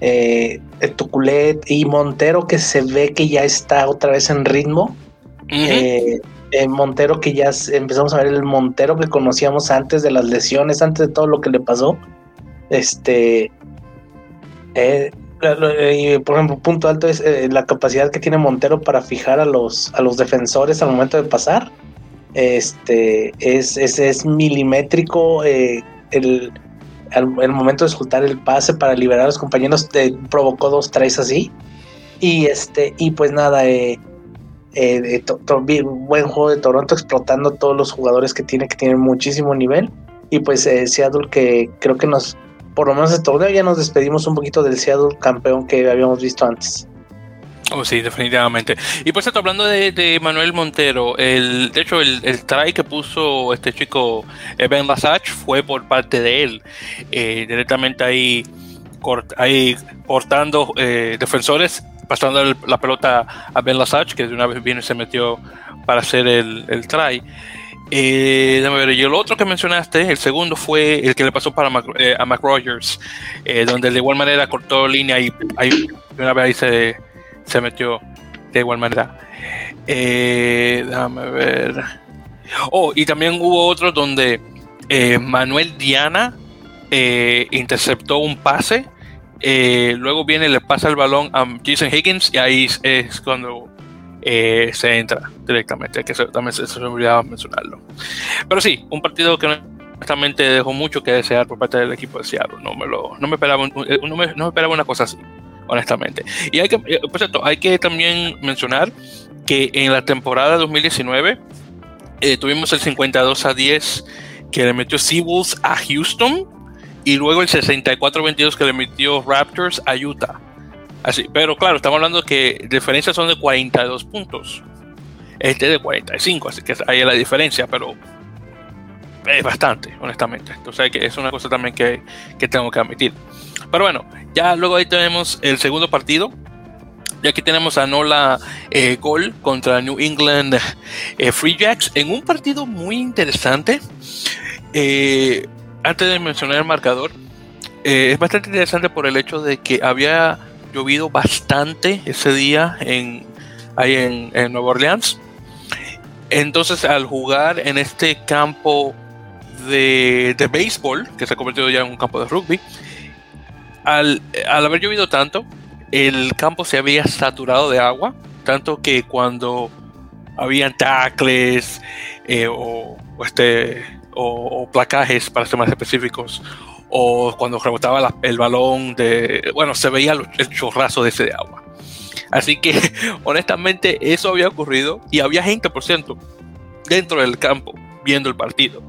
[SPEAKER 2] Eh, Tuculet y Montero, que se ve que ya está otra vez en ritmo. Eh, eh, Montero, que ya empezamos a ver el Montero que conocíamos antes de las lesiones, antes de todo lo que le pasó. Este, eh, por ejemplo, punto alto es eh, la capacidad que tiene Montero para fijar a los, a los defensores al momento de pasar. Este es, es, milimétrico. Eh, el, el momento de ejecutar el pase para liberar a los compañeros, provocó dos tres así. Y este, y pues nada, eh, eh, buen juego de Toronto explotando todos los jugadores que tiene, que tienen muchísimo nivel. Y pues eh, Seattle que creo que nos, por lo menos de torneo ya nos despedimos un poquito del Seattle campeón que habíamos visto antes.
[SPEAKER 1] Oh, sí, definitivamente. Y por cierto, hablando de, Manuel Montero, el, de hecho, el, try que puso este chico Ben Lasach fue por parte de él. Eh, directamente ahí, ahí cortando eh, defensores, pasando la pelota a Ben Lasach, que de una vez vino y se metió para hacer el try. Eh, ver, y el otro que mencionaste, el segundo fue el que le pasó para eh, a Mac Rogers, donde de igual manera cortó línea y ahí, una vez ahí se se metió de igual manera. Eh, déjame ver. Oh, y también hubo otro donde eh, Manuel Diana eh, interceptó un pase. luego viene, le pasa el balón a Jason Higgins y ahí es cuando se entra directamente. Que también se, se me olvidaba mencionarlo. Pero sí, un partido que honestamente dejó mucho que desear por parte del equipo de Seattle. No me, lo, no me, esperaba, no me esperaba una cosa así honestamente. Y hay que, eh, por cierto, hay que también mencionar que en la temporada 2019 eh, tuvimos el 52 a 10 que le metió Seawolves a Houston y luego el 64-22 que le metió Raptors a Utah. Así, pero claro, estamos hablando que diferencias son de 42 puntos. Este de 45, así que ahí es la diferencia, pero es bastante, honestamente. Entonces es una cosa también que, que tengo que admitir. Pero bueno, ya luego ahí tenemos el segundo partido. Y aquí tenemos a Nola eh, Gol contra New England eh, Free Jacks en un partido muy interesante. Eh, antes de mencionar el marcador, es bastante interesante por el hecho de que había llovido bastante ese día en, ahí en, en Nueva Orleans. Entonces, al jugar en este campo de, de béisbol, que se ha convertido ya en un campo de rugby, al, haber llovido tanto, el campo se había saturado de agua, tanto que cuando habían tacles eh, o, este, o, placajes, para ser más específicos, o cuando rebotaba el balón, de, bueno, se veía el chorrazo de ese de agua. Así que, [laughs] honestamente, eso había ocurrido y había gente, por cierto, dentro del campo viendo el partido.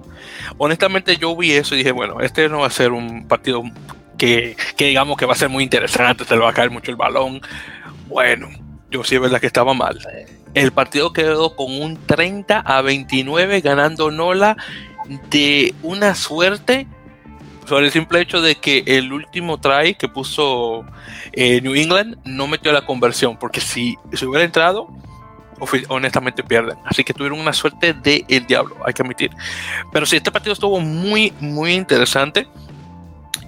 [SPEAKER 1] Honestamente, yo vi eso y dije, bueno, este no va a ser un partido que, digamos que va a ser muy interesante, se le va a caer mucho el balón. Bueno, yo sí es verdad que estaba mal. El partido quedó con un 30 a 29 ganando Nola de una suerte sobre el simple hecho de que el último try que puso eh, New England no metió la conversión, porque si se hubiera entrado, honestamente pierden. Así que tuvieron una suerte de el diablo, hay que admitir. Pero sí, este partido estuvo muy, muy interesante.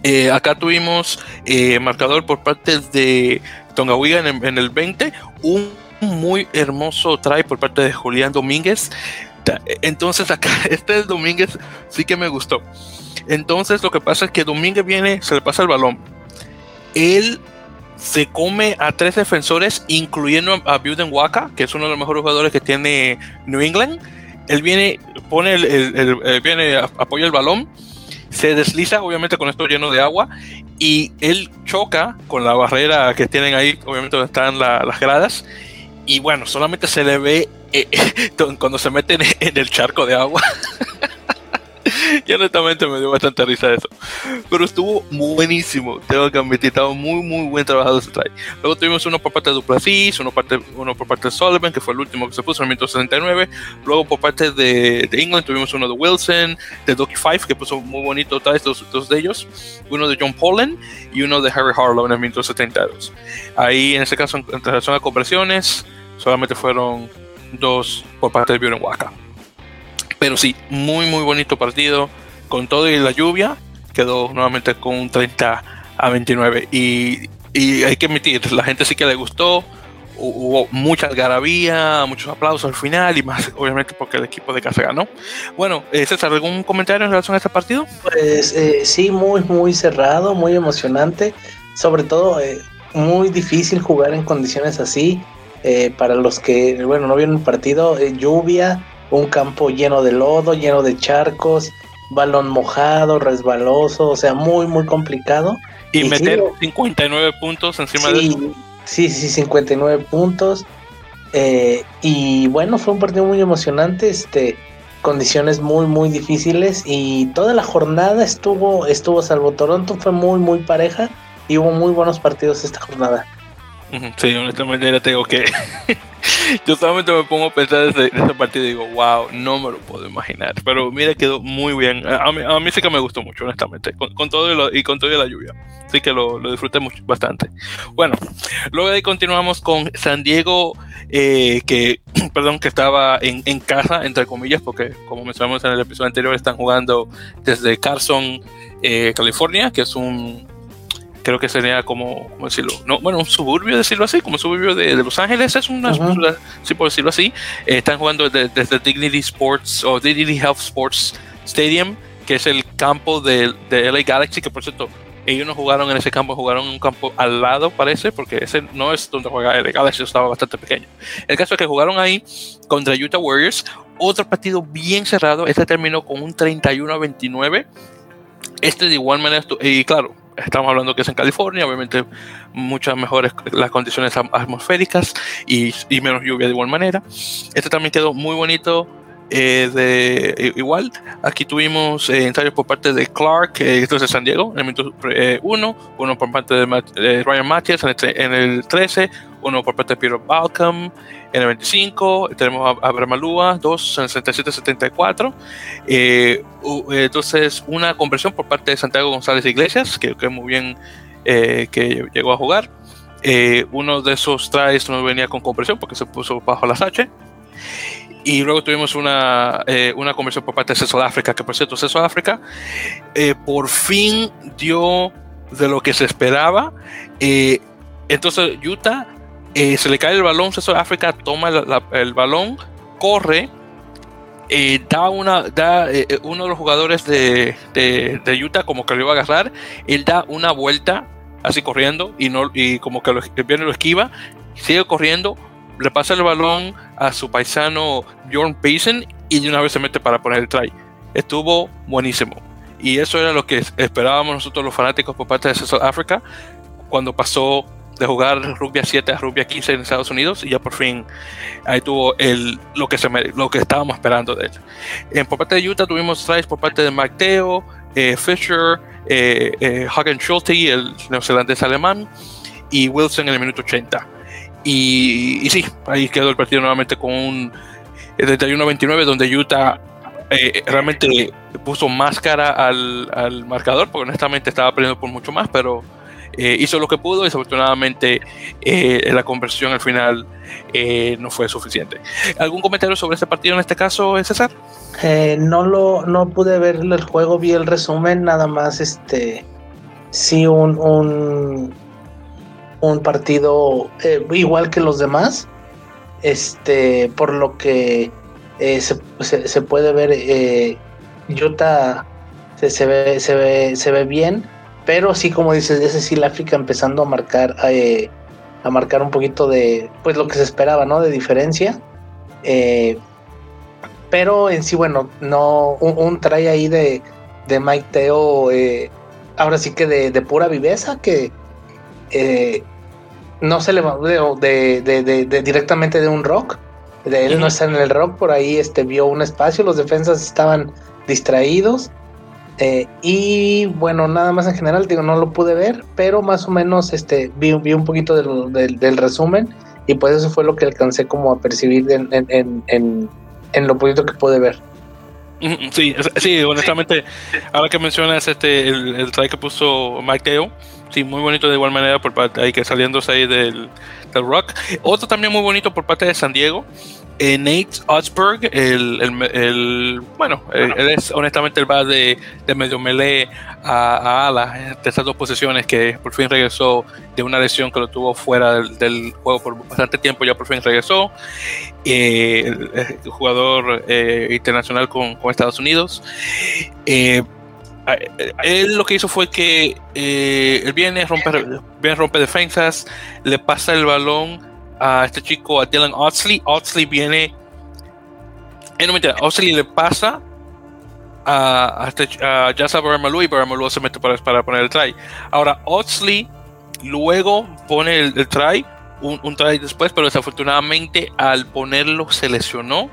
[SPEAKER 1] Eh, acá tuvimos eh, marcador por parte de Tongawiga en, en, el 20, un muy hermoso try por parte de Julián Domínguez. Entonces acá [laughs] este Domínguez sí que me gustó. Entonces lo que pasa es que Domínguez viene, se le pasa el balón. Él se come a tres defensores, incluyendo a Buden Waka, que es uno de los mejores jugadores que tiene New England. Él viene, pone el, viene, apoya el balón se desliza obviamente con esto lleno de agua y él choca con la barrera que tienen ahí, obviamente donde están las gradas y bueno, solamente se le ve eh, [laughs] cuando se meten en el charco de agua. [laughs] [laughs] y honestamente me dio bastante risa eso. Pero estuvo buenísimo, tengo que admitir, estaba muy, muy buen trabajado ese try. Luego tuvimos uno por parte de Duplessis, uno, parte, uno por parte de Sullivan, que fue el último que se puso en el 1969. Luego por parte de, de, England tuvimos uno de Wilson, de Doki Five, que puso muy bonito tries, dos, dos de ellos. Uno de John Pollen y uno de Harry Harlow en el 1972. Ahí, en ese caso, en relación a conversiones, solamente fueron dos por parte de Bjorn Waka. Pero sí, muy muy bonito partido. Con todo y la lluvia, quedó nuevamente con un 30 a 29. Y, hay que admitir, la gente sí que le gustó. Hubo mucha algarabía, muchos aplausos al final y más, obviamente, porque el equipo de casa ganó. Bueno, eh, César, ¿algún comentario en relación a este partido?
[SPEAKER 2] Pues eh, sí, muy, muy cerrado, muy emocionante. Sobre todo, eh, muy difícil jugar en condiciones así. para los que, bueno, no vieron el partido, lluvia, un campo lleno de lodo, lleno de charcos, balón mojado, resbaloso, o sea, muy, muy complicado.
[SPEAKER 1] Y, meter 59 puntos encima de eso.
[SPEAKER 2] Sí, sí, 59 puntos. Eh, y bueno, fue un partido muy emocionante, este, condiciones muy, muy difíciles y toda la jornada estuvo, estuvo salvo Toronto, fue muy, muy pareja y hubo muy buenos partidos esta jornada.
[SPEAKER 1] Sí, honestamente ya tengo que [laughs] [laughs] yo solamente me pongo a pensar de ese, partido y digo, wow, no me lo puedo imaginar. Pero mira, quedó muy bien. A mí, sí que me gustó mucho, honestamente, con, todo y, con toda la lluvia. Así que lo, disfruté mucho, bastante. Bueno, luego de ahí continuamos con San Diego, eh, que, [clears throat] perdón, que estaba en, en, casa, entre comillas, porque como mencionamos en el episodio anterior, están jugando desde Carson, eh, California, que es un creo que sería como, ¿cómo decirlo? No, bueno, un suburbio, decirlo así, como un suburbio de, Los Ángeles, es una, ciudad, sí por decirlo así. Eh, están jugando desde, Dignity Sports o Dignity Health Sports Stadium, que es el campo de, de LA Galaxy, que por cierto, ellos no jugaron en ese campo, jugaron en un campo al lado, parece, porque ese no es donde juega LA Galaxy, estaba bastante pequeño. El caso es que jugaron ahí contra Utah Warriors, otro partido bien cerrado, este terminó con un 31 a 29. Este de igual manera, y claro, estamos hablando que es en California, obviamente muchas mejores las condiciones atmosféricas y, menos lluvia de igual manera. Este también quedó muy bonito. Eh, de igual, aquí tuvimos eh, ensayos por parte de Clark, eh, esto es de San Diego, en el minuto 1, uno por parte de, Ryan Matthews en el, 13, uno por parte de Peter Balcom en el 25, tenemos a, Bramalúa, 2 en el 67-74. Eh, entonces, una conversión por parte de Santiago González Iglesias, que, que muy bien eh, que llegó a jugar. Eh, uno de esos tries no venía con conversión porque se puso bajo las H. Y luego tuvimos una, una conversión por parte de César África, que por cierto, César África por fin dio de lo que se esperaba. entonces, Utah eh, se le cae el balón, César África toma el balón, corre, eh, da una, da, eh, uno de los jugadores de, de, Utah como que lo iba a agarrar, él da una vuelta así corriendo y, no, y como que lo, viene lo esquiva, sigue corriendo, le pasa el balón a su paisano Bjorn Payson y de una vez se mete para poner el try. Estuvo buenísimo. Y eso era lo que esperábamos nosotros los fanáticos por parte de César África cuando pasó de jugar rugby a 7 a rugby a 15 en Estados Unidos y ya por fin ahí tuvo el, lo, que se lo que estábamos esperando de él. En, por parte de Utah tuvimos tries por parte de Mateo, eh, Fisher, eh, eh, Hagen Schulte, el neozelandés alemán, y Wilson en el minuto 80. Y, sí, ahí quedó el partido nuevamente con un 31-29 donde Utah eh, realmente puso máscara al, al marcador, porque honestamente estaba perdiendo por mucho más, pero eh, hizo lo que pudo y desafortunadamente eh, la conversión al final eh, no fue suficiente. ¿Algún comentario sobre este partido en este caso, César?
[SPEAKER 2] no lo no pude ver el juego, vi el resumen, nada más este sí un, un partido igual que los demás. Este, por lo que se, se, puede ver Utah se, se, ve, se, ve, bien pero sí, como dices, ese sí, la África empezando a marcar, eh, a marcar un poquito de, pues lo que se esperaba, ¿no? De diferencia. Eh, pero en sí, bueno, no, un, trae ahí de, de Mike Teo, eh, ahora sí que de, pura viveza, que no se le de, de, de, directamente de un rock. De él no está en el rock, por ahí este, vio un espacio, los defensas estaban distraídos eh, y bueno, nada más en general, digo, no lo pude ver, pero más o menos este, vi, vi un poquito del resumen y pues eso fue lo que alcancé como a percibir en, en, en, en lo poquito que pude ver.
[SPEAKER 1] Sí, sí, honestamente, ahora que mencionas este, el, el que puso Mike Teo, sí, muy bonito de igual manera por parte ahí que saliéndose ahí del, del rock. Otro también muy bonito por parte de San Diego, eh, Nate Osberg, el, el, bueno, él es honestamente el va de, de medio melee a, a ala de estas dos posiciones que por fin regresó de una lesión que lo tuvo fuera del, juego por bastante tiempo, ya por fin regresó. Eh, el, jugador eh, internacional con, con, Estados Unidos. él lo que hizo fue que él viene, rompe, viene, rompe defensas, le pasa el balón a este chico, a Dylan Oxley. Oxley viene. Eh, no mentira, Oxley le pasa a, a, este, a Jasa y Baramalu se mete para, para, poner el try. Ahora, Oxley luego pone el, try, un, un, try después, pero desafortunadamente al ponerlo se lesionó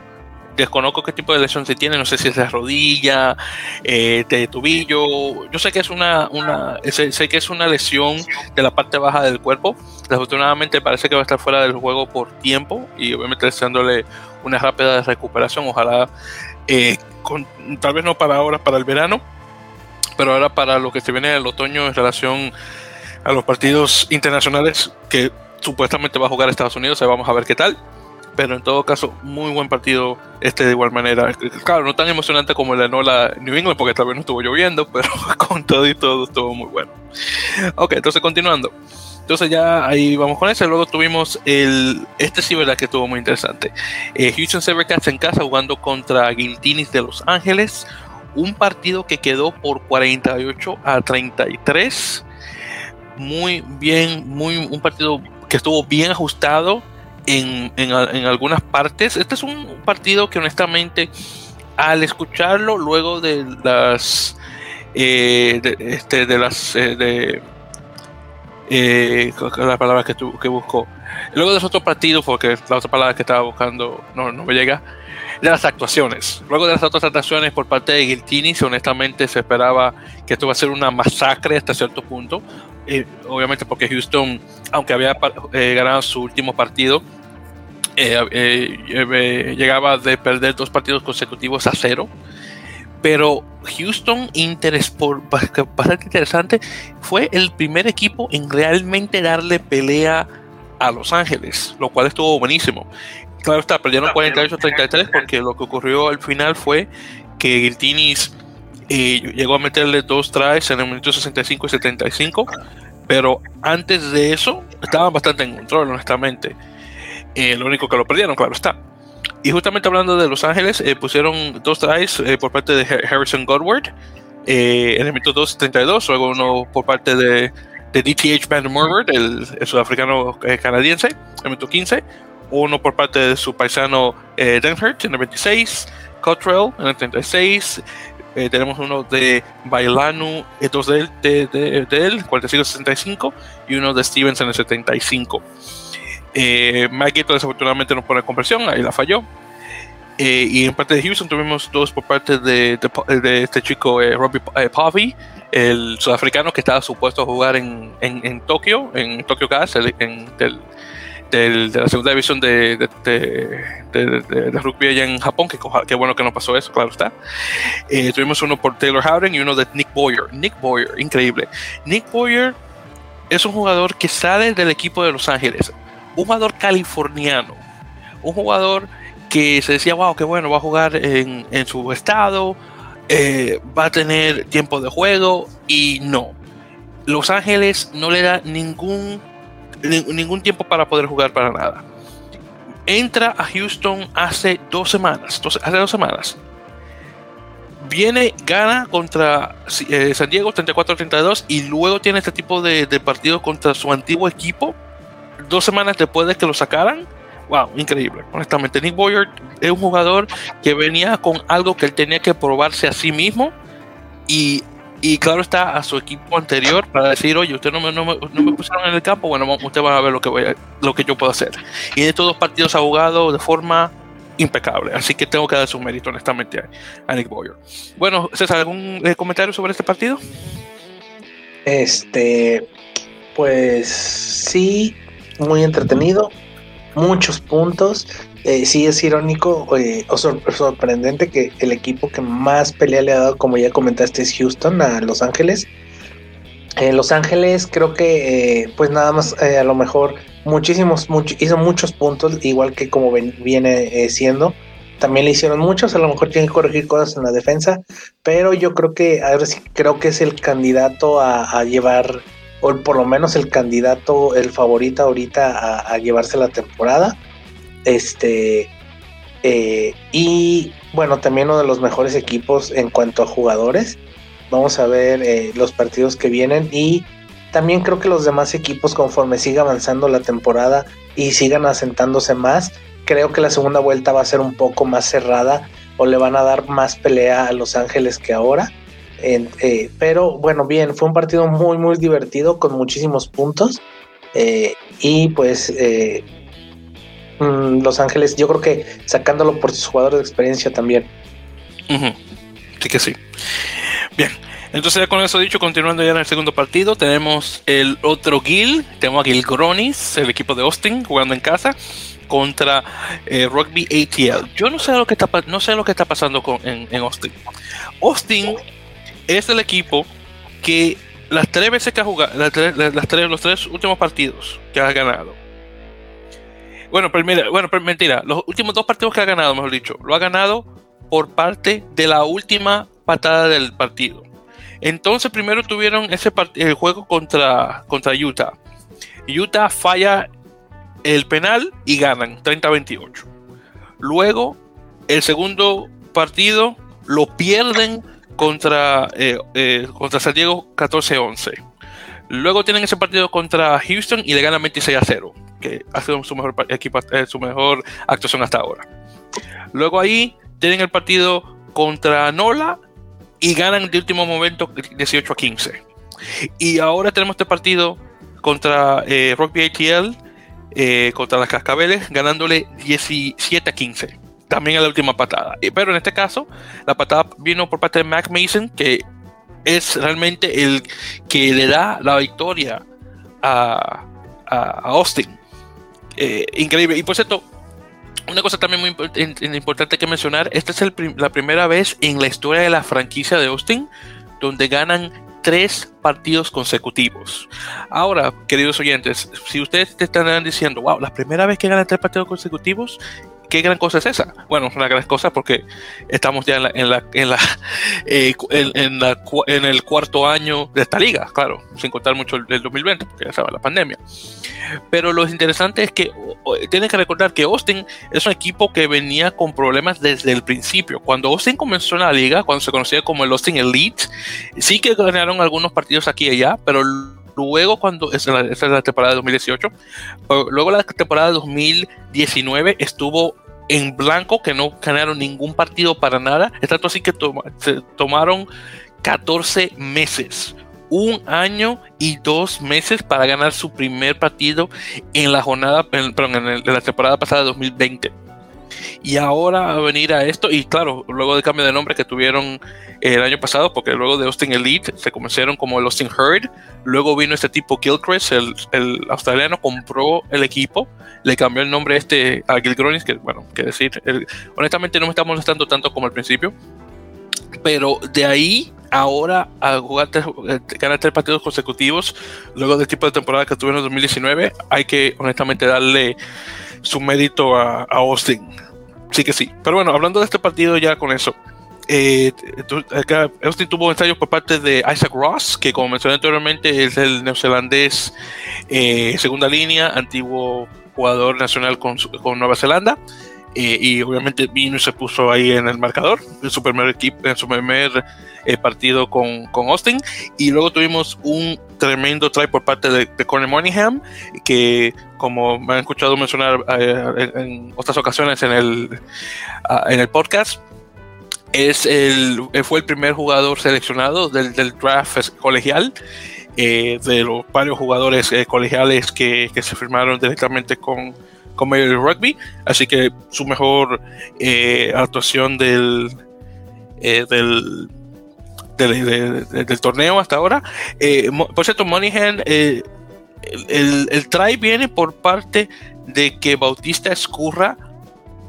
[SPEAKER 1] desconozco qué tipo de lesión se tiene, no sé si es de rodilla, eh, de tobillo. Yo sé que es una, una sé, que es una lesión de la parte baja del cuerpo. Desafortunadamente parece que va a estar fuera del juego por tiempo y obviamente deseándole una rápida recuperación. Ojalá, eh, con, tal vez no para ahora, para el verano, pero ahora para lo que se viene el otoño en relación a los partidos internacionales que supuestamente va a jugar Estados Unidos. Vamos a ver qué tal pero en todo caso, muy buen partido este de igual manera. Claro, no tan emocionante como el de Nola New England, porque tal vez no estuvo lloviendo, [laughs] pero con todo y todo estuvo muy bueno. Ok, entonces continuando. Entonces ya ahí vamos con eso. Luego tuvimos el. Este sí, verdad que estuvo muy interesante. Eh, Houston Sabercats en casa jugando contra Guiltinis de Los Ángeles. Un partido que quedó por 48 a 33. Muy bien, muy un partido que estuvo bien ajustado en, en, algunas partes. Este es un partido que honestamente, al escucharlo luego de las eh, de, este, de las eh, de eh, la palabra que, tu, que busco luego de los otros partidos porque la otra palabra que estaba buscando no, no me llega de las actuaciones. Luego de las otras actuaciones por parte de Guiltini honestamente se esperaba que esto va a ser una masacre hasta cierto punto eh, obviamente porque Houston aunque había eh, ganado su último partido eh, llegaba de perder dos partidos consecutivos a cero. Pero Houston, interés por, bastante interesante, fue el primer equipo en realmente darle pelea a Los Ángeles, lo cual estuvo buenísimo. Claro está, perdieron 48-33 porque lo que ocurrió al final fue que Giltinis llegó a meterle dos tries en el minuto 65 y 75, pero antes de eso estaban bastante en control, honestamente. Eh, lo único que lo perdieron, claro está. Y justamente hablando de Los Ángeles, eh, pusieron dos tries eh, por parte de Harrison Godward en el minuto 2.32, luego uno por parte de, DTH Van Morvard, el, sudafricano canadiense, en el minuto 15, uno por parte de su paisano Denhert en el 26, Cottrell en el 36, tenemos uno de Bailanu, dos de él, de, de, de él 45-65, y uno de Stevens en el 75. Eh, desafortunadamente no pone conversión, ahí la falló. Eh, y en parte de Houston tuvimos dos por parte de, este chico eh, Robbie eh, el sudafricano que estaba supuesto a jugar en, en, en Tokio, en Tokyo Gas, del, de la segunda división de, de, rugby allá en Japón, que, que bueno que no pasó eso, claro está. Eh, tuvimos uno por Taylor Howden y uno de Nick Boyer. Nick Boyer, increíble. Nick Boyer es un jugador que sale del equipo de Los Ángeles un jugador californiano, un jugador que se decía, wow, qué bueno, va a jugar en, su estado, eh, va a tener tiempo de juego y no. Los Ángeles no le da ningún, ningún tiempo para poder jugar para nada. Entra a Houston hace dos semanas, hace dos semanas. Viene, gana contra eh, San Diego 34-32 y luego tiene este tipo de, de partidos contra su antiguo equipo dos semanas después de que lo sacaran, wow, increíble. Honestamente, Nick Boyer es un jugador que venía con algo que él tenía que probarse a sí mismo y, y claro está a su equipo anterior para decir, oye, usted no me, pusieron en el campo, bueno, usted va a ver lo que, yo puedo hacer. Y de estos dos partidos ha jugado de forma impecable, así que tengo que dar su mérito honestamente a, Nick Boyer. Bueno, César, ¿algún eh, comentario sobre este partido?
[SPEAKER 2] Este, pues sí, muy entretenido, muchos puntos. Eh, sí es irónico eh, o sorprendente que el equipo que más pelea le ha dado, como ya comentaste, es Houston a Los Ángeles. En Los Ángeles creo que eh, pues nada más a lo mejor muchísimos, hizo muchos puntos, igual que como viene siendo. También le hicieron muchos, a lo mejor tienen que corregir cosas en la defensa, pero yo creo que ahora sí creo que es el candidato a llevar o por lo menos el candidato, el favorito ahorita a, llevarse la temporada. Este, eh, y bueno, también uno de los mejores equipos en cuanto a jugadores. Vamos a ver eh, los partidos que vienen y también creo que los demás equipos conforme siga avanzando la temporada y sigan asentándose más, creo que la segunda vuelta va a ser un poco más cerrada o le van a dar más pelea a Los Ángeles que ahora. Eh, pero bueno, bien, fue un partido muy, muy divertido con muchísimos puntos. Y pues eh, mm, Los Ángeles, yo creo que sacándolo por sus jugadores de experiencia también.
[SPEAKER 1] Sí que sí. Bien, entonces ya con eso dicho, continuando ya en el segundo partido, tenemos el otro Gil, tenemos a Gil Gronis, el equipo de Austin, jugando en casa contra Rugby ATL. Yo no sé lo que está, no sé lo que está pasando con, en, Austin. Austin es el equipo que las tres veces que ha jugado, las tres, los tres últimos partidos que ha ganado. Bueno, pero mira, bueno, pero mentira, los últimos dos partidos que ha ganado, mejor dicho, lo ha ganado por parte de la última patada del partido. Entonces primero tuvieron ese el juego contra, contra Utah. Utah falla el penal y ganan 30-28. Luego, el segundo partido lo pierden contra, eh, eh, contra San Diego 14-11. Luego tienen ese partido contra Houston y le ganan 26 a 0, que ha sido su mejor, equipo, eh, su mejor actuación hasta ahora. Luego ahí tienen el partido contra Nola y ganan de último momento 18 a 15. Y ahora tenemos este partido contra Rugby ATL, contra las Cascabeles, ganándole 17 a 15 también en la última patada. Pero en este caso, la patada vino por parte de Mac Mason, que es realmente el que le da la victoria a, Austin. Eh, increíble. Y por cierto, una cosa también muy importante que mencionar, esta es la primera vez en la historia de la franquicia de Austin donde ganan tres partidos consecutivos. Ahora, queridos oyentes, si ustedes te están diciendo, wow, la primera vez que ganan tres partidos consecutivos, ¿Qué gran cosa es esa? Bueno, una gran cosa porque estamos ya en, la, en, la, en, la, [laughs] eh, en, la, en, el cuarto año de esta liga, claro, sin contar mucho el, 2020, porque ya estaba la pandemia. Pero lo interesante es que tienen que recordar que Austin es un equipo que venía con problemas desde el principio. Cuando Austin comenzó en la liga, cuando se conocía como el Austin Elite, sí que ganaron algunos partidos aquí y allá, pero luego cuando, esa es la, temporada de 2018, luego la temporada de 2019 estuvo en blanco, que no ganaron ningún partido para nada, es tanto así que se tomaron 14 meses, un año y dos meses para ganar su primer partido en la jornada, perdón, en, la temporada pasada de 2020. Y ahora a venir a esto, y claro, luego del cambio de nombre que tuvieron el año pasado, porque luego de Austin Elite se comenzaron como el Austin Herd, luego vino este tipo Gilchrist, el, el, australiano, compró el equipo, le cambió el nombre este a Gilgronis, que bueno, que decir, honestamente no me está molestando tanto como al principio, pero de ahí ahora a jugar eh, ganar tres partidos consecutivos, luego del tipo de temporada que tuvieron en 2019, hay que honestamente darle su mérito a, a Austin. Sí que sí. Pero bueno, hablando de este partido ya con eso. Eh, Austin tuvo ensayos por parte de Isaac Ross, que como mencioné anteriormente es el neozelandés eh, segunda línea, antiguo jugador nacional con, con Nueva Zelanda. Eh, y obviamente vino y se puso ahí en el marcador en su primer equipo, en su primer eh, partido con, con, Austin. Y luego tuvimos un tremendo try por parte de, de Monaghan, que como me han escuchado mencionar en, otras ocasiones en el, ah, en el podcast, es el, eh, fue el primer jugador seleccionado del, draft colegial, eh, de los varios jugadores eh, colegiales que, que, se firmaron directamente con, con Major Rugby. Así que su mejor actuación del, del, del, torneo hasta ahora. por cierto, Moneyhan, el, el, el try viene por parte de que Bautista Escurra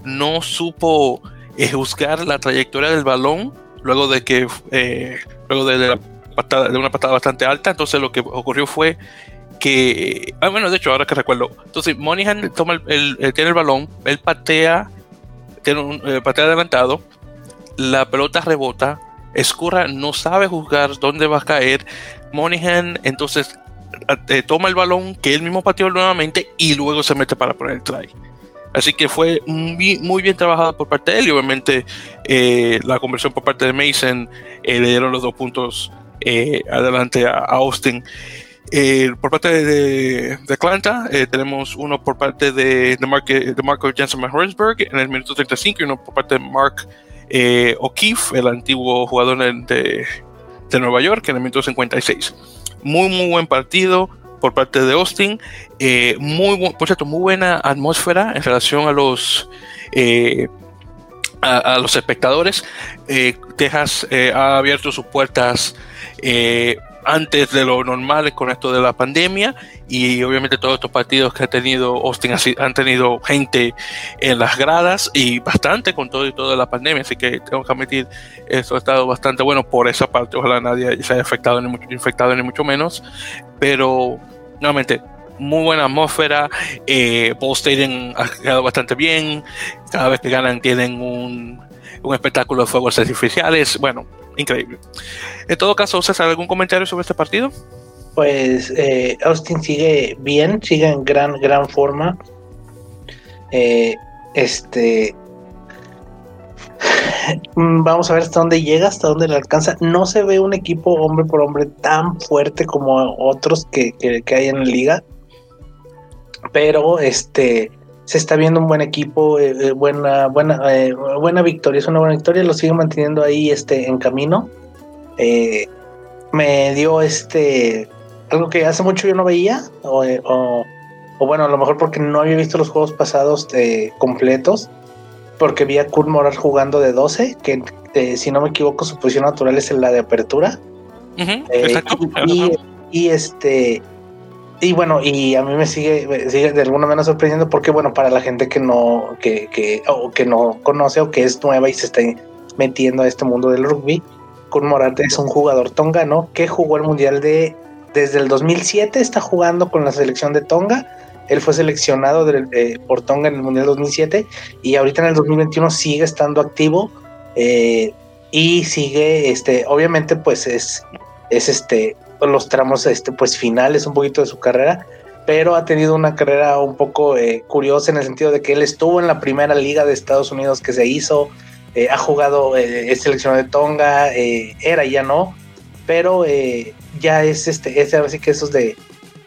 [SPEAKER 1] no supo es buscar la trayectoria del balón luego de que eh, luego de, patada, de una patada bastante alta. Entonces lo que ocurrió fue que ah, bueno, de hecho, ahora que recuerdo, entonces Monihan toma el, tiene el balón, él patea, tiene un eh, patea adelantado, la pelota rebota, Escurra no sabe juzgar dónde va a caer, Monihan entonces eh, toma el balón que él mismo pateó nuevamente y luego se mete para poner el try. Así que fue muy, bien trabajado por parte de él y obviamente eh, la conversión por parte de Mason eh, le dieron los dos puntos adelante a, Austin. por parte de, Atlanta tenemos uno por parte de, de, Mark, de Marco Jensen en el minuto 35 y uno por parte de Mark eh, O'Keefe, el antiguo jugador de, de Nueva York, en el minuto 56. Muy, muy buen partido por parte de Austin. Eh, muy, por cierto, muy buena atmósfera en relación a los, eh, a, los espectadores. Texas ha abierto sus puertas antes de lo normal con esto de la pandemia y obviamente todos estos partidos que ha tenido Austin han tenido gente en las gradas y bastante con todo y toda la pandemia, así que tengo que admitir esto ha estado bastante bueno por esa parte, ojalá nadie se haya afectado ni mucho, infectado ni mucho menos, pero nuevamente muy buena atmósfera. Eh, Ball Stadium ha quedado bastante bien. Cada vez que ganan tienen un, un espectáculo de fuegos artificiales. Bueno, increíble. En todo caso, César, ¿algún comentario sobre este partido?
[SPEAKER 2] Pues eh, Austin sigue bien, sigue en gran, gran forma. Eh, este. [sighs] Vamos a ver hasta dónde llega, hasta dónde le alcanza. No se ve un equipo hombre por hombre tan fuerte como otros que, que hay en la liga. Pero este se está viendo un buen equipo, eh, eh, buena, buena, eh, buena victoria, es una buena victoria, lo sigue manteniendo ahí este, en camino. me dio este algo que hace mucho yo no veía, o, bueno, a lo mejor porque no había visto los juegos pasados completos, porque vi a Kurt Morar jugando de 12, que si no me equivoco su posición natural es en la de apertura. y este y bueno, y a mí me sigue, sigue de alguna manera sorprendiendo porque, bueno, para la gente que no, que, que, o que no conoce o que es nueva y se está metiendo a este mundo del rugby, Kun Morante es un jugador tongano que jugó el Mundial de, desde el 2007, está jugando con la selección de Tonga. Él fue seleccionado de, por Tonga en el Mundial 2007 y ahorita en el 2021 sigue estando activo eh, y sigue, este, obviamente, pues es, es este, los tramos este, pues finales un poquito de su carrera, pero ha tenido una carrera un poco eh, curiosa en el sentido de que él estuvo en la primera liga de Estados Unidos que se hizo, eh, ha jugado, eh, es seleccionado de Tonga, era ya no, pero ya es este, es así que eso es de,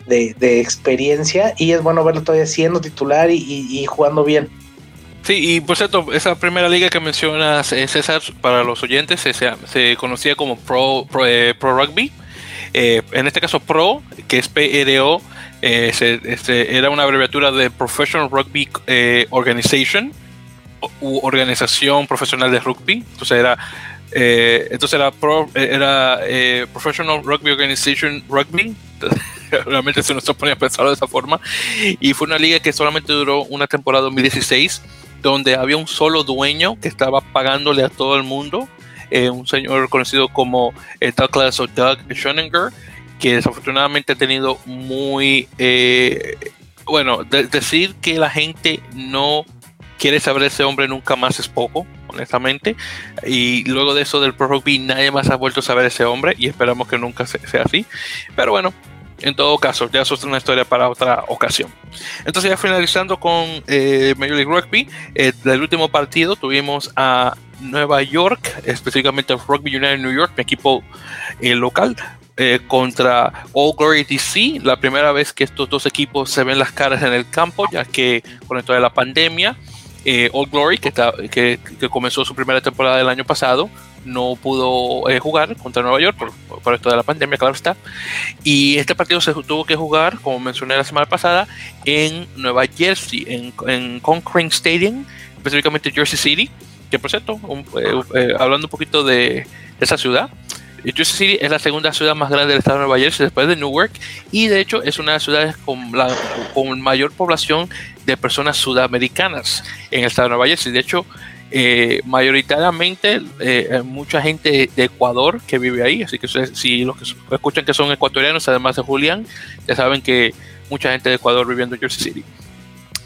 [SPEAKER 2] de, experiencia y es bueno verlo todavía siendo titular y, jugando bien.
[SPEAKER 1] Sí, y por cierto, esa primera liga que mencionas, César, para los oyentes, se, se conocía como Pro, Pro, Pro Rugby. Eh, en este caso PRO, que es PRO, eh, este, era una abreviatura de Professional Rugby eh, Organization u organización profesional de rugby. Entonces era, entonces era, era Professional Rugby Organization Rugby. [laughs] Realmente se nos ponía a pensarlo de esa forma. Y fue una liga que solamente duró una temporada 2016, donde había un solo dueño que estaba pagándole a todo el mundo eh, un señor conocido como eh, Douglas o Doug Schoeninger, que desafortunadamente ha tenido muy, eh, bueno, decir que la gente no quiere saber ese hombre nunca más es poco, honestamente. Y luego de eso del Pro Rugby, nadie más ha vuelto a saber ese hombre y esperamos que nunca sea así. Pero bueno, en todo caso, ya eso es una historia para otra ocasión. Entonces, ya finalizando con eh, Major League Rugby, eh, del último partido tuvimos a Nueva York, específicamente Rugby United New York, mi equipo eh, local, eh, contra All Glory DC, la primera vez que estos dos equipos se ven las caras en el campo, ya que con esto de la pandemia, All Glory, que, está, que, que comenzó su primera temporada del año pasado, no pudo eh, jugar contra Nueva York por, esto de la pandemia, claro está. Y este partido se tuvo que jugar, como mencioné la semana pasada, en Nueva Jersey, en, en Concrete Stadium, específicamente Jersey City, que por cierto, eh, eh, hablando un poquito de, esa ciudad, Jersey City es la segunda ciudad más grande del estado de Nueva Jersey después de Newark y de hecho es una de las ciudades con, la, con mayor población de personas sudamericanas en el estado de Nueva Jersey. De hecho, eh, mayoritariamente eh, mucha gente de Ecuador que vive ahí, así que si los que escuchan que son ecuatorianos, además de Julián, ya saben que mucha gente de Ecuador viviendo en Jersey City.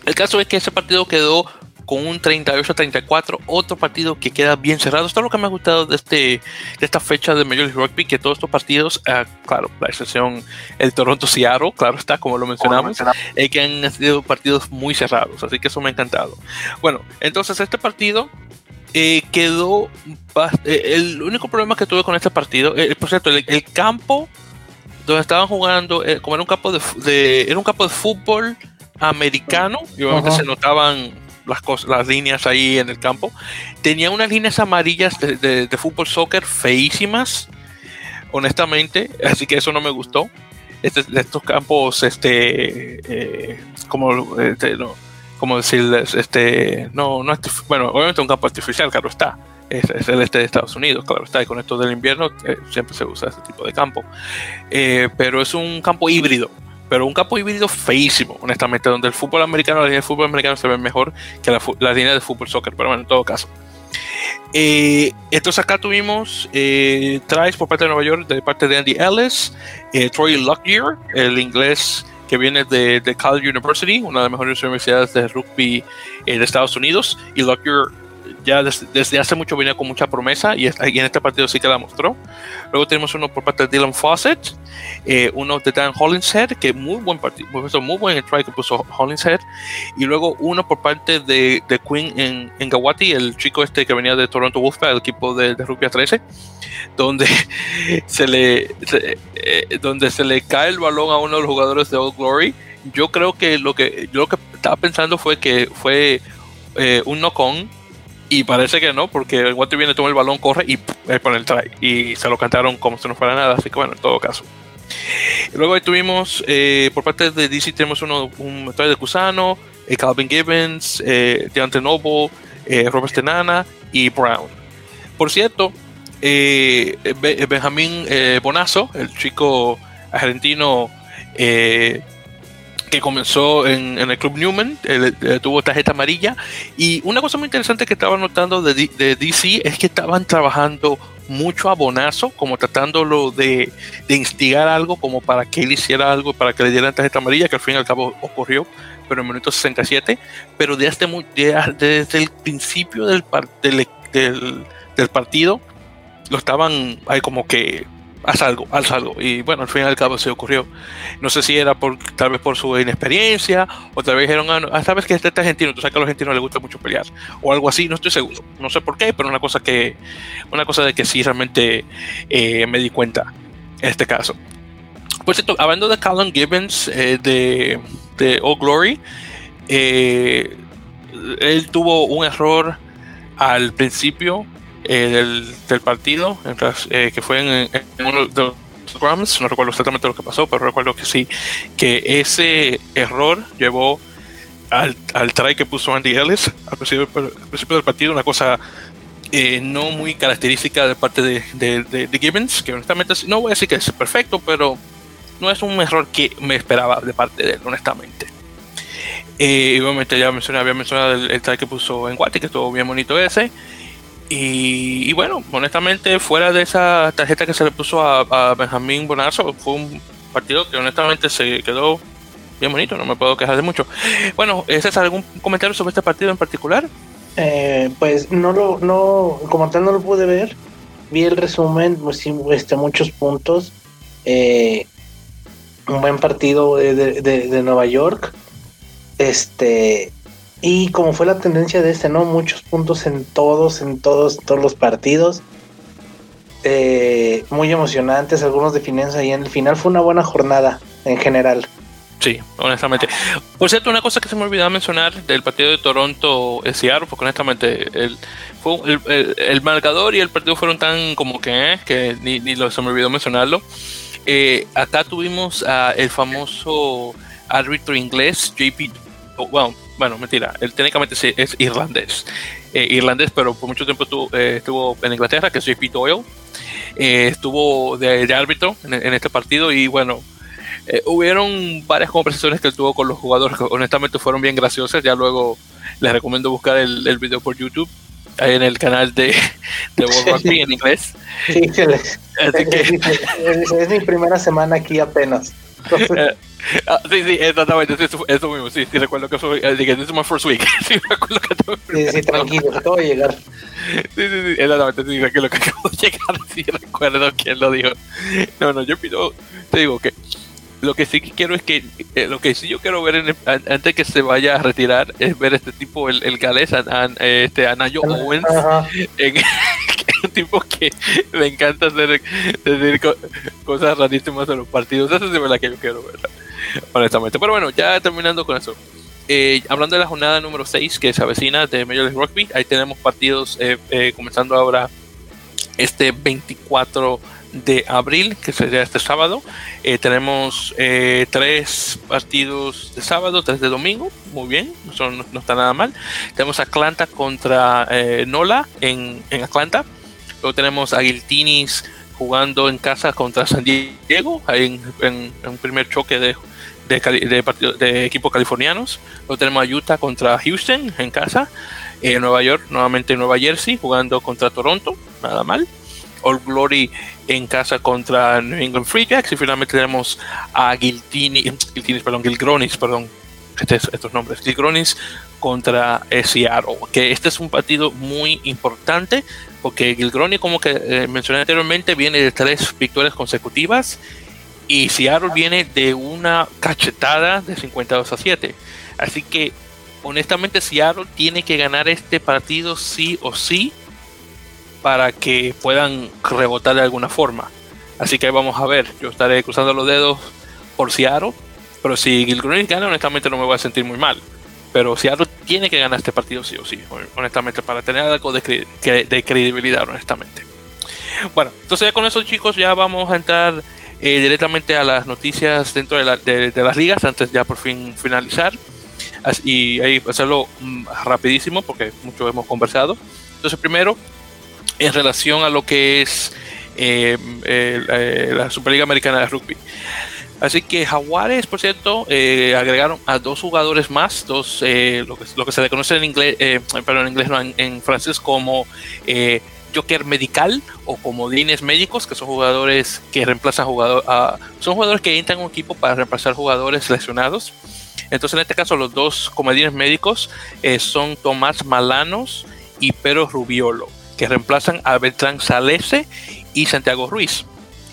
[SPEAKER 1] El caso es que ese partido quedó con un 38-34, otro partido que queda bien cerrado. Esto es lo que me ha gustado de, este, de esta fecha de Major League Rugby, que todos estos partidos, ah, claro, la excepción el Toronto Seattle, claro está, como lo mencionamos, es que han sido partidos muy cerrados, así que eso me ha encantado. Bueno, entonces este partido eh, quedó, eh, el único problema que tuve con este partido, eh, por cierto, el, campo donde estaban jugando, como era un campo de, era un campo de fútbol americano, y obviamente se notaban las, cosas, las líneas ahí en el campo. Tenía unas líneas amarillas de, fútbol soccer feísimas, honestamente, así que eso no me gustó. Este, de estos campos, este, eh, como, este, no, como decirles, este, no, no, bueno, obviamente un campo artificial, claro está, es, el este de Estados Unidos, claro está, y con esto del invierno eh, siempre se usa este tipo de campo. Eh, pero es un campo híbrido, pero un campo híbrido feísimo, honestamente, donde el fútbol americano, la línea de fútbol americano se ve mejor que la, la línea de fútbol soccer, pero bueno, en todo caso. Eh, entonces acá tuvimos eh, tries por parte de Nueva York, de parte de Andy Ellis, Troy Lockyer, el inglés que viene de, de Cal University, una de las mejores universidades de rugby de Estados Unidos, y Lockyer ya desde, hace mucho venía con mucha promesa y, en este partido sí que la mostró. Luego tenemos uno por parte de Dylan Fawcett, eh, uno de Dan Hollinshead, que muy buen partido, muy buen try que puso Hollinshead, y luego uno por parte de, de Quinn en, en, Gawati, el chico este que venía de Toronto Wolfpack, el equipo de, de Rugby 13, donde [laughs] se le eh, donde se le cae el balón a uno de los jugadores de Old Glory. Yo creo que lo que yo lo que estaba pensando fue que fue eh, un knock-on y parece que no, porque el guante viene, toma el balón, corre y pone el try. Y se lo cantaron como si no fuera nada. Así que bueno, en todo caso. Luego ahí tuvimos, eh, por parte de DC, tenemos uno, un try de Cusano, eh, Calvin Gibbons, eh, Deontay Noble, eh, Robert Tenana y Brown. Por cierto, Benjamín Bonazo, el chico argentino que comenzó en, el Club Newman, tuvo tarjeta amarilla. Y una cosa muy interesante que estaba notando de, DC es que estaban trabajando mucho a Bonazo, como tratándolo de, instigar algo, como para que él hiciera algo, para que le dieran tarjeta amarilla, que al fin y al cabo ocurrió, pero en el minuto 67. Pero desde, desde el principio del, del, del partido, lo estaban ahí como que haz algo, haz algo. Y bueno, al fin y al cabo se ocurrió. No sé si era por tal vez por su inexperiencia, o tal vez dijeron, ah, sabes que este es argentino, tú sabes que a los argentinos les gusta mucho pelear, o algo así, no estoy seguro. No sé por qué, pero una cosa que, una cosa de que sí realmente eh, me di cuenta en este caso. Por cierto, hablando de Callum Gibbons eh, de, de All Glory, eh, él tuvo un error al principio eh, del, partido, eh, que fue en, uno de los Rams, no recuerdo exactamente lo que pasó, pero recuerdo que sí, que ese error llevó al, al try que puso Andy Ellis al principio, del partido, una cosa eh, no muy característica de parte de, de, Gibbons, que honestamente no voy a decir que es perfecto, pero no es un error que me esperaba de parte de él, honestamente. Eh, obviamente ya mencioné, había mencionado el, try que puso en Guati, que estuvo bien bonito ese. Y, bueno, honestamente, fuera de esa tarjeta que se le puso a, Benjamín Bonazo, fue un partido que honestamente se quedó bien bonito, no me puedo quejar de mucho. Bueno, ¿es algún comentario sobre este partido en particular?
[SPEAKER 2] Eh, pues no lo, no, como tal no lo pude ver. Vi el resumen, pues sí, este, muchos puntos. Eh, un buen partido de, de Nueva York. Este, y como fue la tendencia de este, ¿no? Muchos puntos en todos, en todos, todos los partidos. Eh, muy emocionantes, algunos de finanzas y en el final fue una buena jornada en general.
[SPEAKER 1] Sí, honestamente. Por cierto, una cosa que se me olvidó mencionar del partido de Toronto Seattle, porque honestamente el, fue el, marcador y el partido fueron tan como que, eh, que ni, ni lo, se me olvidó mencionarlo. Eh, acá tuvimos a el famoso árbitro inglés, JP, bueno, bueno, mentira, él técnicamente es irlandés, eh, irlandés, pero por mucho tiempo estuvo, eh, estuvo en Inglaterra, que es JP Doyle, eh, estuvo de, árbitro en, este partido y bueno, hubieron varias conversaciones que él tuvo con los jugadores que honestamente fueron bien graciosas, ya luego les recomiendo buscar el, el video por YouTube ahí en el canal de, de World Rugby en inglés.
[SPEAKER 2] Sí, es, es, mi primera semana aquí apenas. [laughs]
[SPEAKER 1] Ah, sí, sí, exactamente, eso, eso, mismo, sí, sí, recuerdo que fue, eh, dije, this is my first week, [laughs] sí, recuerdo que
[SPEAKER 2] Sí, sí, tranquilo, acabo de llegar.
[SPEAKER 1] Sí, sí, sí, exactamente, sí, lo que [laughs] acabo de llegar, sí, recuerdo quién lo dijo. No, no, yo pido, te digo que lo que sí quiero es que, eh, lo que sí yo quiero ver en antes que se vaya a retirar es ver este tipo, el, el galés, este Anayo Owens, en, tipo que [laughs] me encanta hacer decir cosas rarísimas en los partidos. Eso es de verdad que yo quiero ver honestamente. Pero bueno, ya terminando con eso. eh, hablando de la jornada número 6 que se avecina de Major League Rugby, ahí tenemos partidos eh, comenzando ahora este 24 de abril, que sería este sábado. tenemos tres partidos de sábado, tres de domingo, muy bien, eso no, está nada mal. Tenemos Atlanta contra Nola en, en Atlanta. Luego tenemos a Guiltinis jugando en casa contra San Diego, en, en, un primer choque de, de, de, equipos californianos. Luego tenemos a Utah contra Houston en casa. en Nueva York, nuevamente en Nueva Jersey, jugando contra Toronto, nada mal. All Glory en casa contra New England Free Jacks. Y finalmente tenemos a Giltini, Giltinis, perdón, Gilgronis, perdón, este estos nombres, Gilgronis contra Seattle. Que este es un partido muy importante porque Gilgroni, como que eh, mencioné anteriormente, viene de tres victorias consecutivas y Seattle viene de una cachetada de 52 a 7. Así que, honestamente, Seattle tiene que ganar este partido sí o sí para que puedan rebotar de alguna forma. Así que vamos a ver. Yo estaré cruzando los dedos por Seattle. Pero si Gilgroni gana, honestamente no me voy a sentir muy mal. Pero Seattle tiene que ganar este partido sí o sí, honestamente, para tener algo de, credibilidad, honestamente. Bueno, entonces ya con eso chicos ya vamos a entrar eh, directamente a las noticias dentro de, las ligas antes ya por fin finalizar. y ahí hacerlo mm, rapidísimo porque mucho hemos conversado. Entonces primero, en relación a lo que es eh, eh, la Superliga Americana de Rugby. Así que Jaguares, por cierto, eh, agregaron a dos jugadores más, dos, eh, lo, que, se le conoce en inglés, eh, pero en inglés no, en, francés como Joker Medical o comodines médicos, que son jugadores que reemplazan jugadores, son jugadores que entran en un equipo para reemplazar jugadores lesionados. Entonces, en este caso, los dos comodines médicos son Tomás Malanos y Pedro Rubiolo, que reemplazan a Beltrán Salese y Santiago Ruiz.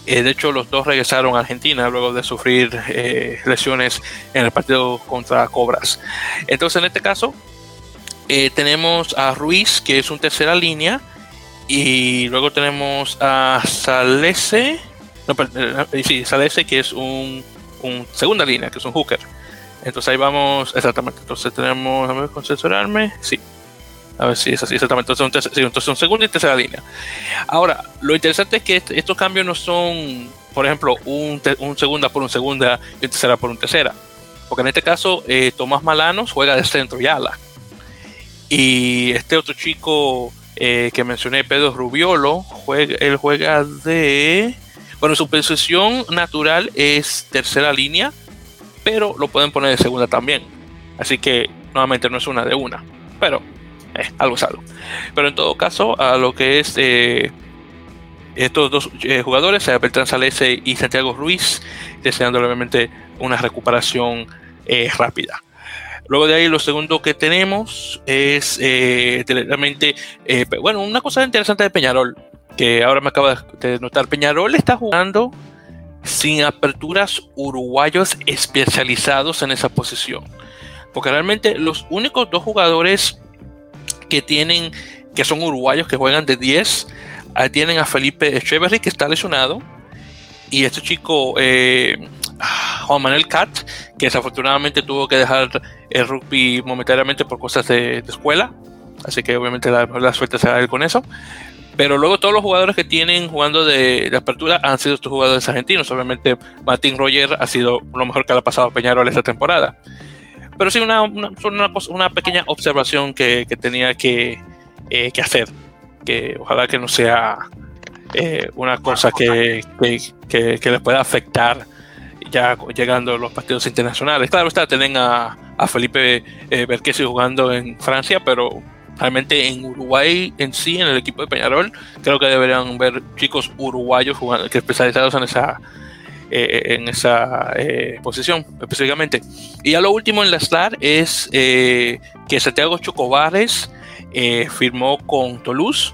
[SPEAKER 1] Eh, de hecho, los dos regresaron a Argentina luego de sufrir eh, lesiones en el partido contra Cobras. Entonces, en este caso, eh, tenemos a Ruiz, que es un tercera línea, y luego tenemos a Salese, no, sí, Salese, que es un, segunda línea, que es un hooker. Entonces ahí vamos, exactamente. Entonces tenemos, a ver, sí, a ver si es así, exactamente. Entonces, entonces son segunda y tercera línea. Ahora, lo interesante es que estos cambios no son, por ejemplo, un, segunda por un segunda y un tercera por un tercera. Porque en este caso, eh, Tomás Malanos juega de centro y ala. Y este otro chico eh, que mencioné, Pedro Rubiolo, juega, él juega de. Bueno, su posición natural es tercera línea, pero lo pueden poner de segunda también. Así que nuevamente no es una de una. Pero eh, algo es algo. Pero en todo caso, a lo que es eh, estos dos eh, jugadores, Beltrán Salese y Santiago Ruiz, deseando obviamente una recuperación rápida. Luego de ahí, lo segundo que tenemos es realmente, bueno, una cosa interesante de Peñarol, que ahora me acaba de notar. Peñarol está jugando sin aperturas uruguayos especializados en esa posición. Porque realmente los únicos dos jugadores que tienen, que son uruguayos que juegan de 10. Ahí tienen a Felipe Echeverry que está lesionado. Y este chico, eh, Juan Manuel Cat, que desafortunadamente tuvo que dejar el rugby momentáneamente por cosas de, escuela. Así que obviamente la, la suerte será él con eso. Pero luego todos los jugadores que tienen jugando de, apertura han sido estos jugadores argentinos. Obviamente Martín Roger ha sido lo mejor que le ha pasado a Peñarol esta temporada. Pero sí, una, una, una, pequeña observación que, tenía que, eh, que, hacer. Que ojalá que no sea eh, una cosa que, que, les pueda afectar ya llegando los partidos internacionales. Claro está, tienen a, a Felipe eh, jugando en Francia, pero realmente en Uruguay en sí, en el equipo de Peñarol, creo que deberían ver chicos uruguayos jugando, que especializados en esa eh, en esa eh, posición específicamente. Y ya lo último en la SLAR es eh, que Santiago Chocobares firmó con Toulouse.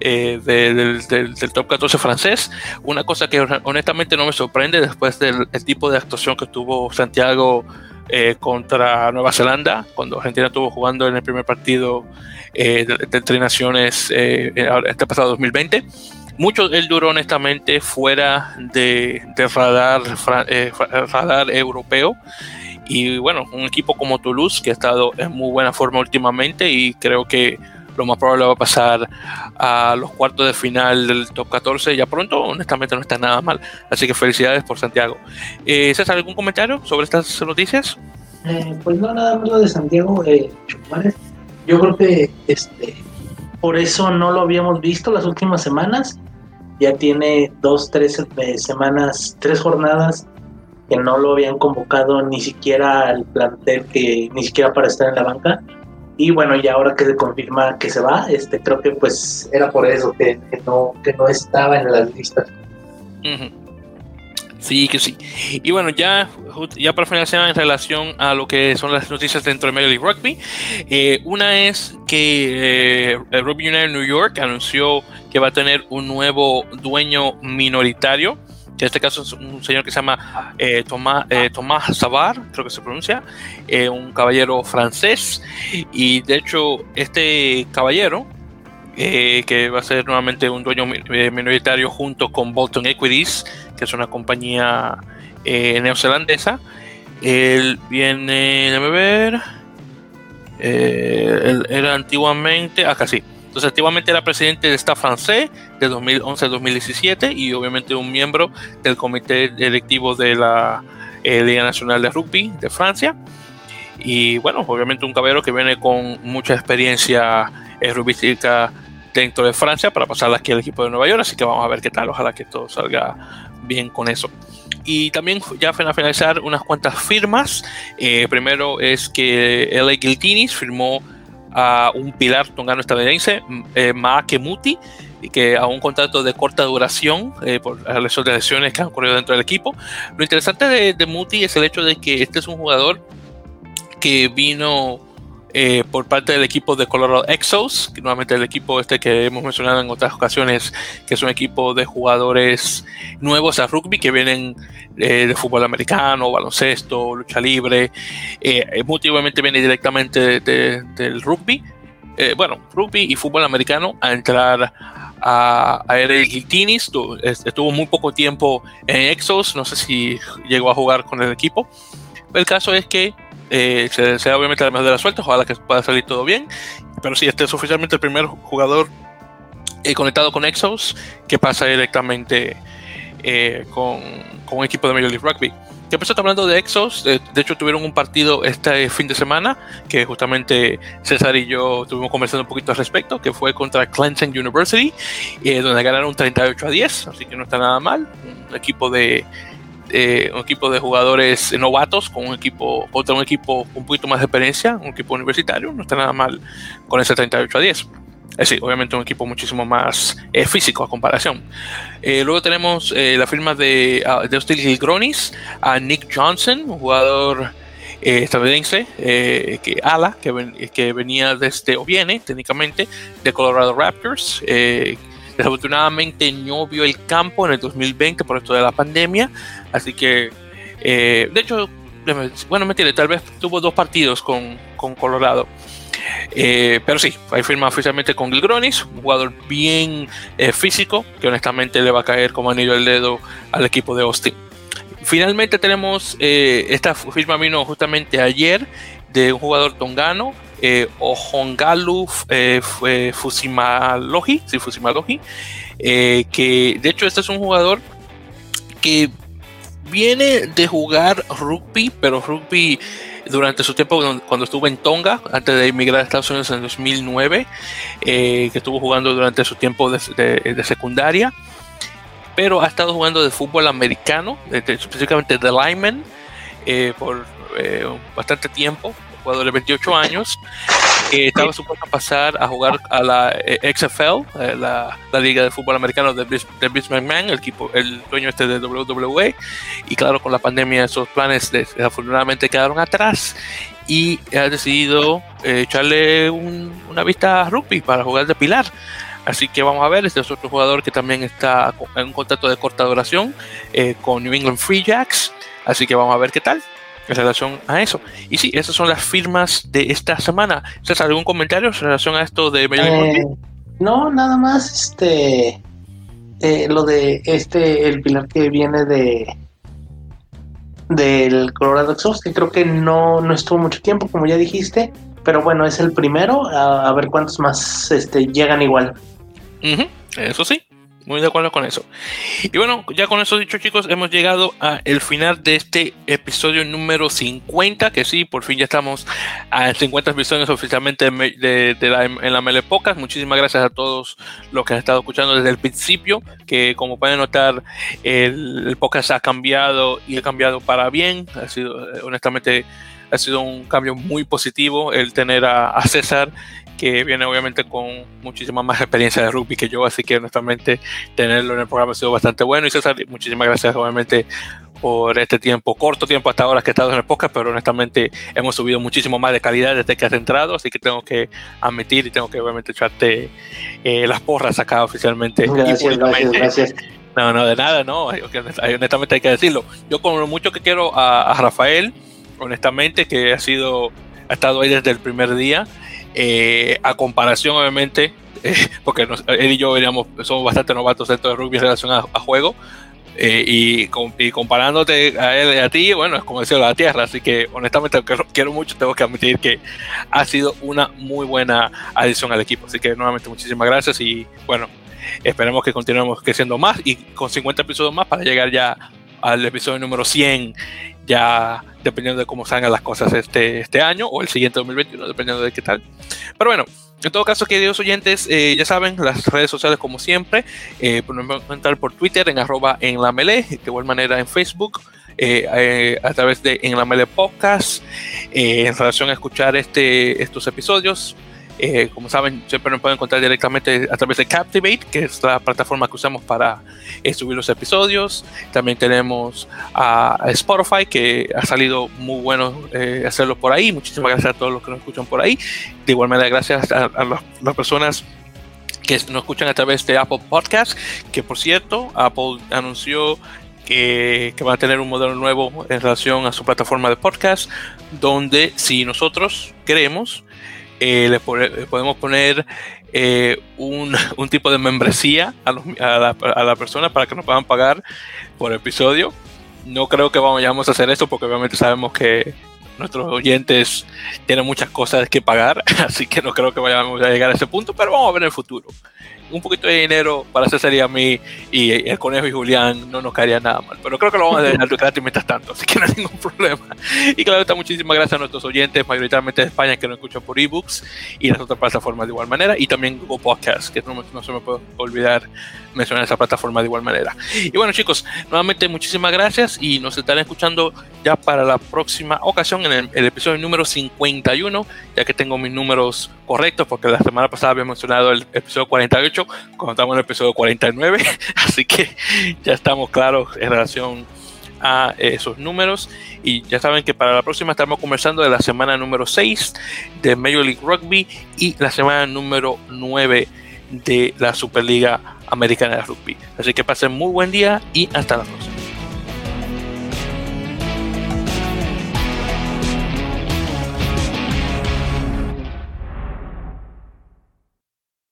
[SPEAKER 1] del, top 14 francés, una cosa que honestamente no me sorprende después del tipo de actuación que tuvo Santiago contra Nueva Zelanda, cuando Argentina estuvo jugando en el primer partido de, de Tres Naciones este pasado 2020 mucho él duró honestamente fuera de, radar, eh, radar europeo Y bueno, un equipo como Toulouse que ha estado en muy buena forma últimamente y creo que lo más probable va a pasar a los cuartos de final del top 14 ya pronto. Honestamente no está nada mal. Así que felicidades por Santiago. Eh, César, ¿algún comentario sobre estas noticias?
[SPEAKER 2] Eh, pues no, nada más de Santiago eh, Yo creo que este, por eso no lo habíamos visto las últimas semanas. Ya tiene dos, tres eh, semanas, tres jornadas que no lo habían convocado ni siquiera al plantel que ni siquiera para estar en la banca. Y bueno y ahora que se confirma que se va este creo que pues era por eso que, no que no estaba en las listas
[SPEAKER 1] Sí, que sí. Y bueno, ya, ya para finalizar en relación a lo que son las noticias dentro de Major League Rugby, eh, una es que eh, Rugby United New York anunció que va a tener un nuevo dueño minoritario que en este caso es un señor que se llama eh, Tomás, eh, Tomás Savar, creo que se pronuncia, eh, un caballero francés. Y de hecho, este caballero, que va a ser nuevamente un dueño minoritario junto con Bolton Equities, que es una compañía neozelandesa, él viene, déjame ver, él era antiguamente, acá sí, entonces, activamente era presidente de staff francés de 2011 a 2017 y obviamente un miembro del comité directivo de la eh, Liga Nacional de Rugby de Francia. Y bueno, obviamente un caballero que viene con mucha experiencia eh, rugbística dentro de Francia para pasarla aquí al equipo de Nueva York. Así que vamos a ver qué tal. Ojalá que todo salga bien con eso. Y también ya a finalizar unas cuantas firmas. Eh, primero es que LA Guiltinis firmó a un pilar tongano estadounidense, eh, Maake Muti, que a un contrato de corta duración eh, por las lesiones que han ocurrido dentro del equipo. Lo interesante de Muti es el hecho de que este es un jugador que vino eh, por parte del equipo de Colorado Exos, que nuevamente el equipo este que hemos mencionado en otras ocasiones, que es un equipo de jugadores nuevos a rugby que vienen eh, de fútbol americano, baloncesto, lucha libre. Eh, obviamente viene directamente del rugby. Eh, bueno, rugby y fútbol americano a entrar a, a Eric Giltinis. Estuvo muy poco tiempo en Exos, no sé si llegó a jugar con el equipo. El caso es que eh, se desea obviamente la mejor de las sueltas, ojalá que pueda salir todo bien. Pero sí, este es oficialmente el primer jugador eh, conectado con Exos que pasa directamente eh, con, con, un equipo de Major League Rugby. Que empezó hablando de Exos, de, hecho tuvieron un partido este fin de semana que justamente César y yo estuvimos conversando un poquito al respecto, que fue contra Clemson University, donde ganaron 38 a 10, así que no está nada mal. Un equipo de, eh, un equipo de jugadores novatos con un equipo contra un equipo un poquito más de experiencia, un equipo universitario, no está nada mal con ese 38 a 10. Es decir, obviamente un equipo muchísimo más eh, físico a comparación. Eh, luego tenemos la firma de, uh, de Austin Gronis a Nick Johnson, un jugador estadounidense, que ala, que, que, venía desde, o viene técnicamente, de Colorado Raptors, Desafortunadamente no vio el campo en el 2020 por esto de la pandemia, así que, eh, de hecho, bueno, mentira, tal vez tuvo dos partidos con, con Colorado. Eh, pero sí, ahí firma oficialmente con Gilgronis, un jugador bien eh, físico, que honestamente le va a caer como anillo al dedo al equipo de Austin. Finalmente tenemos, esta firma vino justamente ayer de un jugador tongano Ohongalu eh, Fusimalogi, sí, que de hecho este es un jugador que viene de jugar rugby, pero rugby durante su tiempo cuando estuvo en Tonga, antes de emigrar a Estados Unidos en 2009, eh, que estuvo jugando durante su tiempo de, secundaria, pero ha estado jugando de fútbol americano, específicamente de lineman, por bastante tiempo, jugador de 28 años, que estaba supuesto a pasar a jugar a la eh, XFL, eh, la, la, liga de fútbol americano de, Vince McMahon, el, equipo, el dueño este de WWE, y claro, con la pandemia esos planes desafortunadamente quedaron atrás y ha decidido eh, echarle una vista a rugby para jugar de pilar. Así que vamos a ver, este es otro jugador que también está en un contrato de corta duración con New England Free Jacks. Así que vamos a ver qué tal en relación a eso. Y sí, esas son las firmas de esta semana. ¿César, algún comentario en relación a esto de
[SPEAKER 2] eh, No, nada más este eh, lo de este el pilar que viene de del Colorado Exhaust, que creo que no, no estuvo mucho tiempo, como ya dijiste, pero bueno, es el primero, a, ver cuántos más este, llegan igual.
[SPEAKER 1] Eso sí, muy de acuerdo con eso. Y bueno, ya con eso dicho, chicos, hemos llegado al final de este episodio número 50. Que sí, por fin ya estamos a 50 episodios oficialmente de, la, en la Mele Pocas. Muchísimas gracias a todos los que han estado escuchando desde el principio. Que como pueden notar, el, el podcast ha cambiado y ha cambiado para bien. Ha sido, eh, honestamente, ha sido un cambio muy positivo el tener a, a César que viene obviamente con muchísima más experiencia de rugby que yo, así que honestamente tenerlo en el programa ha sido bastante bueno. Y César, muchísimas gracias obviamente por este tiempo, corto tiempo hasta ahora que he estado en el podcast, pero honestamente hemos subido muchísimo más de calidad desde que has entrado, así que tengo que admitir y tengo que obviamente echarte eh, las porras acá oficialmente.
[SPEAKER 2] Gracias, gracias, gracias.
[SPEAKER 1] No, no, de nada, no, honestamente hay que decirlo. Yo con lo mucho que quiero a, a Rafael, honestamente, que ha sido, ha estado ahí desde el primer día, eh, a comparación, obviamente, eh, [laughs] porque él y yo veníamos, somos bastante novatos dentro de rugby en relación a, juego. Eh, y, comparándote a él y a ti, bueno, es como decir la tierra. Así que, honestamente, quiero, quiero mucho, tengo que admitir que ha sido una muy buena adición al equipo. Así que, nuevamente, muchísimas gracias. Y bueno, esperemos que continuemos creciendo más y con 50 episodios más para llegar ya al episodio número 100 ya dependiendo de cómo salgan las cosas este, este año o el siguiente 2021, dependiendo de qué tal. Pero bueno, en todo caso, queridos oyentes, eh, ya saben, las redes sociales como siempre, eh, pueden encontrar por Twitter en arroba en la mele, de igual manera en Facebook. Eh, eh, a través de En la Mele Podcast en relación a escuchar este, estos episodios. Eh, como saben, siempre nos pueden encontrar directamente a través de Captivate, que es la plataforma que usamos para eh, subir los episodios. También tenemos a, Spotify, que ha salido muy bueno eh, hacerlo por ahí. Muchísimas gracias a todos los que nos escuchan por ahí. De igual manera, gracias a, las, personas que nos escuchan a través de Apple Podcast, que por cierto, Apple anunció que, que, va a tener un modelo nuevo en relación a su plataforma de podcast, donde si nosotros queremos, eh, le, podemos poner eh, un, [laughs] un, tipo de membresía a, la, a, la, persona para que nos puedan pagar por episodio. No creo que vayamos a hacer eso porque obviamente sabemos que nuestros oyentes tienen muchas cosas que pagar, [laughs] así que no creo que vayamos a llegar a ese punto, pero vamos a ver en el futuro un poquito de dinero para César a mí y el conejo y Julián no nos caería nada mal. Pero creo que lo vamos a dejar gratis mientras tanto, así que no hay ningún [laughs] problema. Y claro, está muchísimas gracias a nuestros oyentes, mayoritariamente de España, que nos escuchan por ebooks y las otras plataformas de igual manera. Y también Google Podcast, que no, no se me puede olvidar mencionar esa plataforma de igual manera. Y bueno, chicos, nuevamente muchísimas gracias y nos estarán escuchando ya para la próxima ocasión en el, episodio número 51, ya que tengo mis números correctos, porque la semana pasada había mencionado el episodio 48, cuando estamos en el episodio 49, [laughs] así que ya estamos claros en relación a esos números. Y ya saben que para la próxima estamos conversando de la semana número 6 de Major League Rugby y la semana número 9 de la Superliga Americana de Rugby. Así que pasen muy buen día y hasta la próxima.